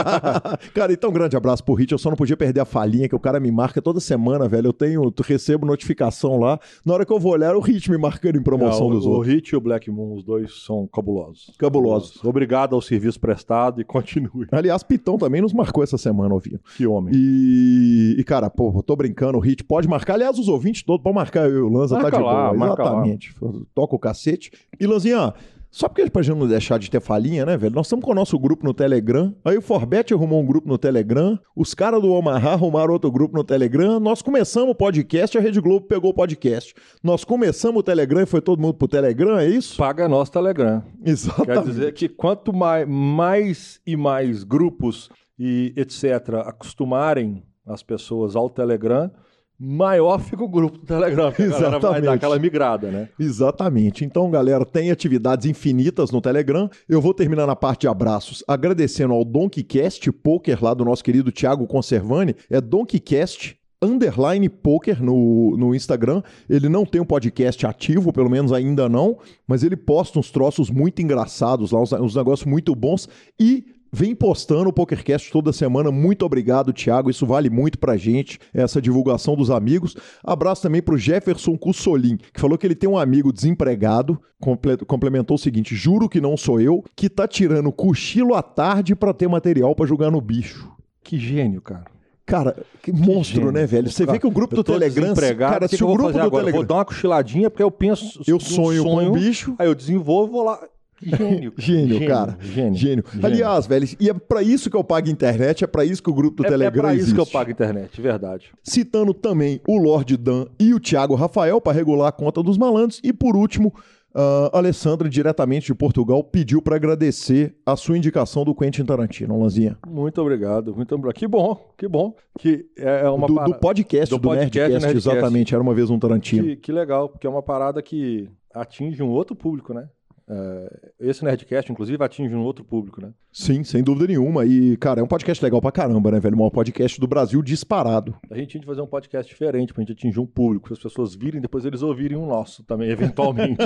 cara, então grande abraço pro Hit. Eu só não podia perder a falinha que o cara me marca toda semana, velho. Eu tenho, eu recebo notificação lá. Na hora que eu vou olhar, era o Hit me marcando em promoção Não, dos o, outros. O Hit e o Black Moon, os dois são cabulosos. Cabulosos. Obrigado ao serviço prestado e continue. Aliás, Pitão também nos marcou essa semana, ouvindo. Que homem. E, e, cara, pô, eu tô brincando, o Hit pode marcar. Aliás, os ouvintes todos podem marcar eu e o Lanza, tá Marca de lá, boa. lá. Exatamente. Toca o cacete. E, Lanzinha, só porque pra gente não deixar de ter falinha, né, velho? Nós estamos com o nosso grupo no Telegram. Aí o Forbet arrumou um grupo no Telegram. Os caras do Omaha arrumaram outro grupo no Telegram. Nós começamos o podcast, a Rede Globo pegou o podcast. Nós começamos o Telegram e foi todo mundo pro Telegram, é isso? Paga nosso Telegram. Exatamente. Quer dizer que quanto mais, mais e mais grupos e etc. acostumarem as pessoas ao Telegram, maior fica o grupo do Telegram. galera vai Exatamente. dar aquela migrada, né? Exatamente. Então, galera, tem atividades infinitas no Telegram. Eu vou terminar na parte de abraços agradecendo ao DonkeyCast Poker lá do nosso querido Thiago Conservani. É DonkeyCast underline poker no, no Instagram. Ele não tem um podcast ativo, pelo menos ainda não, mas ele posta uns troços muito engraçados lá, uns, uns negócios muito bons e Vem postando o PokerCast toda semana. Muito obrigado, Thiago. Isso vale muito pra gente, essa divulgação dos amigos. Abraço também pro Jefferson Cussolin, que falou que ele tem um amigo desempregado. comple- complementou o seguinte: juro que não sou eu, que tá tirando cochilo à tarde pra ter material pra jogar no bicho. Que gênio, cara. Cara, que monstro, gênio. né, velho? Você vê que o grupo do Telegram. Cara, que se que o grupo do agora? Eu Telegram. Vou dar uma cochiladinha, porque eu penso. Eu um sonho com um bicho. Aí eu desenvolvo e vou lá. Gênio. Gênio, cara. Gênio. Gênio. Aliás, velho, e é pra isso que eu pago internet, é pra isso que o grupo do é, é Telegram pra isso que eu existe. pago internet, verdade. citando também o Lord Dan e o Thiago Rafael para regular a conta dos malandros. E por último, a Alessandra, diretamente de Portugal, pediu para agradecer a sua indicação do Quentin Tarantino, Lanzinha. Muito obrigado, muito obrigado. Que bom, que bom. Que é é uma Do, para- do podcast, do, do podcast, Nerdcast, Nerdcast. exatamente, era uma vez um Tarantino. Que, que legal, porque é uma parada que atinge um outro público, né? É, esse Nerdcast, inclusive, atinge um outro público, né? Sim, sem dúvida nenhuma. E, cara, é um podcast legal pra caramba, né, velho? O maior podcast do Brasil disparado. A gente tinha de fazer um podcast diferente pra gente atingir um público, as pessoas virem, depois eles ouvirem um nosso também, eventualmente.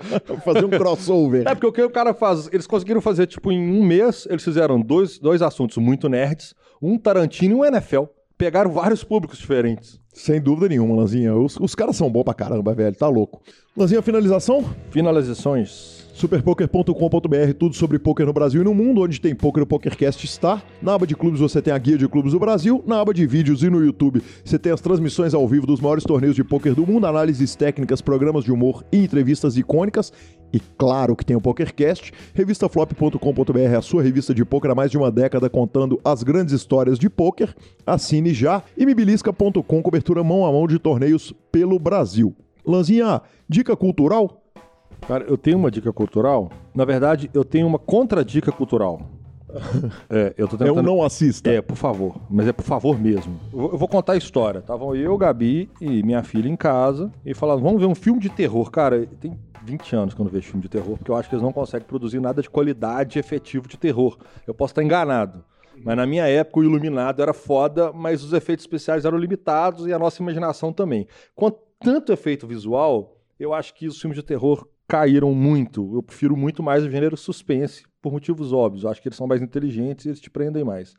Fazer um crossover. é porque o que o cara faz, eles conseguiram fazer, tipo, em um mês, eles fizeram dois, dois assuntos muito nerds, um Tarantino e um NFL. Pegaram vários públicos diferentes. Sem dúvida nenhuma, Lanzinha. Os, os caras são bons pra caramba, velho. Tá louco. Lanzinha, finalização? Finalizações. Superpoker.com.br, tudo sobre poker no Brasil e no mundo, onde tem poker o PokerCast está. Na aba de clubes você tem a guia de clubes do Brasil, na aba de vídeos e no YouTube você tem as transmissões ao vivo dos maiores torneios de poker do mundo, análises técnicas, programas de humor e entrevistas icônicas. E claro que tem o PokerCast. Revistaflop.com.br a sua revista de poker há mais de uma década contando as grandes histórias de poker. Assine já. E mibilisca.com, cobertura mão a mão de torneios pelo Brasil. Lanzinha, dica cultural? Cara, eu tenho uma dica cultural. Na verdade, eu tenho uma contra-dica cultural. É, eu tô É tentando... um não assista. É, por favor. Mas é por favor mesmo. Eu vou- eu vou contar a história. Estavam eu, Gabi e minha filha em casa e falaram: vamos ver um filme de terror. Cara, tem 20 anos que eu não vejo filme de terror, porque eu acho que eles não conseguem produzir nada de qualidade efetivo de terror. Eu posso estar enganado. Mas na minha época o iluminado era foda, mas os efeitos especiais eram limitados e a nossa imaginação também. Com tanto efeito visual, eu acho que os filmes de terror caíram muito. Eu prefiro muito mais o gênero suspense, por motivos óbvios. Eu acho que eles são mais inteligentes e eles te prendem mais.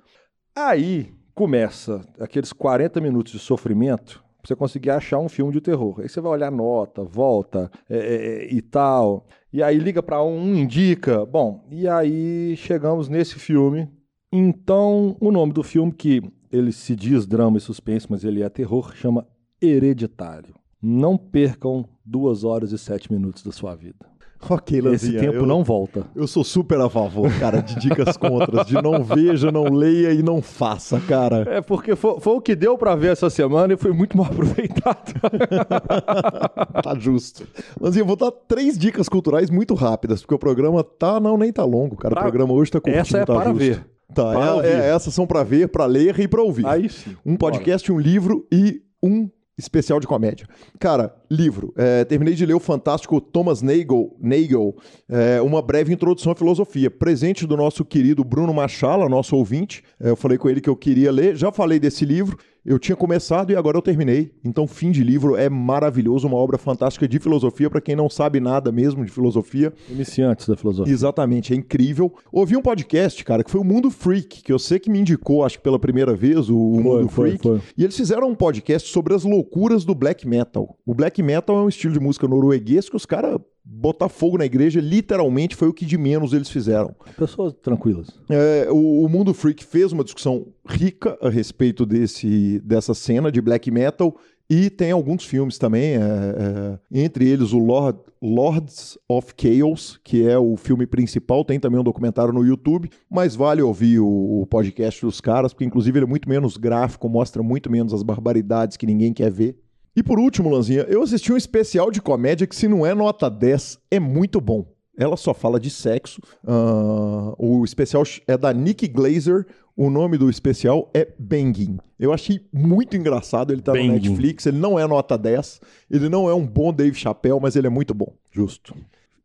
Aí começa aqueles 40 minutos de sofrimento pra você conseguir achar um filme de terror. Aí você vai olhar nota, volta é, é, e tal. E aí liga para um, um indica. Bom, e aí chegamos nesse filme. Então, o nome do filme, que ele se diz drama e suspense, mas ele é terror, chama Hereditário. Não percam duas horas e sete minutos da sua vida. Ok, Esse Lanzinha. tempo eu, não volta. Eu sou super a favor, cara, de dicas contras, de não veja, não leia e não faça, cara. É porque foi, foi o que deu pra ver essa semana e foi muito mal aproveitado. Tá justo. Lanzinha, eu vou dar três dicas culturais muito rápidas, porque o programa tá. Não, nem tá longo, cara. Pra- O programa hoje tá curtinho, Essa é tá para justo. ver. Tá, Para é- é- essas são pra ver, pra ler e pra ouvir. Aí sim. Um podcast, um livro e um especial de comédia. Cara, livro. É, terminei de ler o fantástico Thomas Nagel, Nagel é, Uma Breve Introdução à Filosofia. Presente do nosso querido Bruno Machala, nosso ouvinte. É, eu falei com ele que eu queria ler. Já falei desse livro. Eu tinha começado e agora eu terminei. Então, fim de livro é maravilhoso. Uma obra fantástica de filosofia para quem não sabe nada mesmo de filosofia. Iniciantes da filosofia. Exatamente, é incrível. Ouvi um podcast, cara, que foi o Mundo Freak, que eu sei que me indicou, acho que pela primeira vez, o, o Mundo foi, Freak. foi. E eles fizeram um podcast sobre as loucuras do black metal. O black metal é um estilo de música norueguês que os caras botar fogo na igreja, literalmente foi o que de menos eles fizeram. Pessoas tranquilas. É, o, o Mundo Freak fez uma discussão rica a respeito desse, dessa cena de black metal e tem alguns filmes também, é, é, entre eles o Lord, Lords of Chaos, que é o filme principal, tem também um documentário no YouTube, mas vale ouvir o, o podcast dos caras, porque inclusive ele é muito menos gráfico, mostra muito menos as barbaridades que ninguém quer ver. E por último, Lanzinha, eu assisti um especial de comédia que, se não é nota 10, é muito bom. Ela só fala de sexo. Ah, o especial é da Nick Glazer. O nome do especial é Banging. Eu achei muito engraçado. Ele tá no Banging. Netflix. Ele não é nota 10. Ele não é um bom Dave Chappelle, mas ele é muito bom. Justo.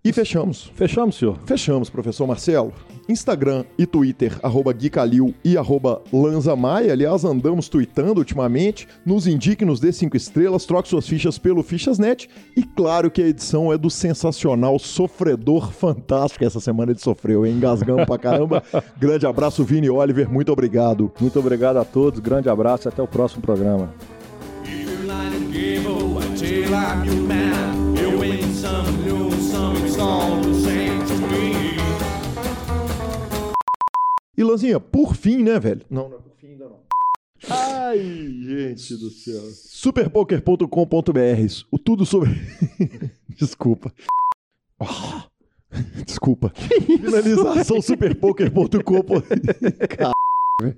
E fechamos. Fechamos, senhor. Fechamos, professor Marcelo. Instagram e Twitter, arroba Gui Calil e arroba Lanza Maia. Aliás, andamos tweetando ultimamente. Nos indique, nos dê cinco estrelas, troque suas fichas pelo Fichasnet. E claro que a edição é do sensacional Sofredor Fantástico. Essa semana ele sofreu, hein? Engasgamos pra caramba. Grande abraço, Vini Oliver. Muito obrigado. Muito obrigado a todos. Grande abraço e até o próximo programa. Win some, lose some, it's all the same to me. E Lanzinha, por fim, né, velho? Não, não é por fim ainda não. Ai, gente do céu. Superpoker.com.br. O tudo sobre. Desculpa. Ah, Desculpa. Finalização superpoker.com. Cara, velho.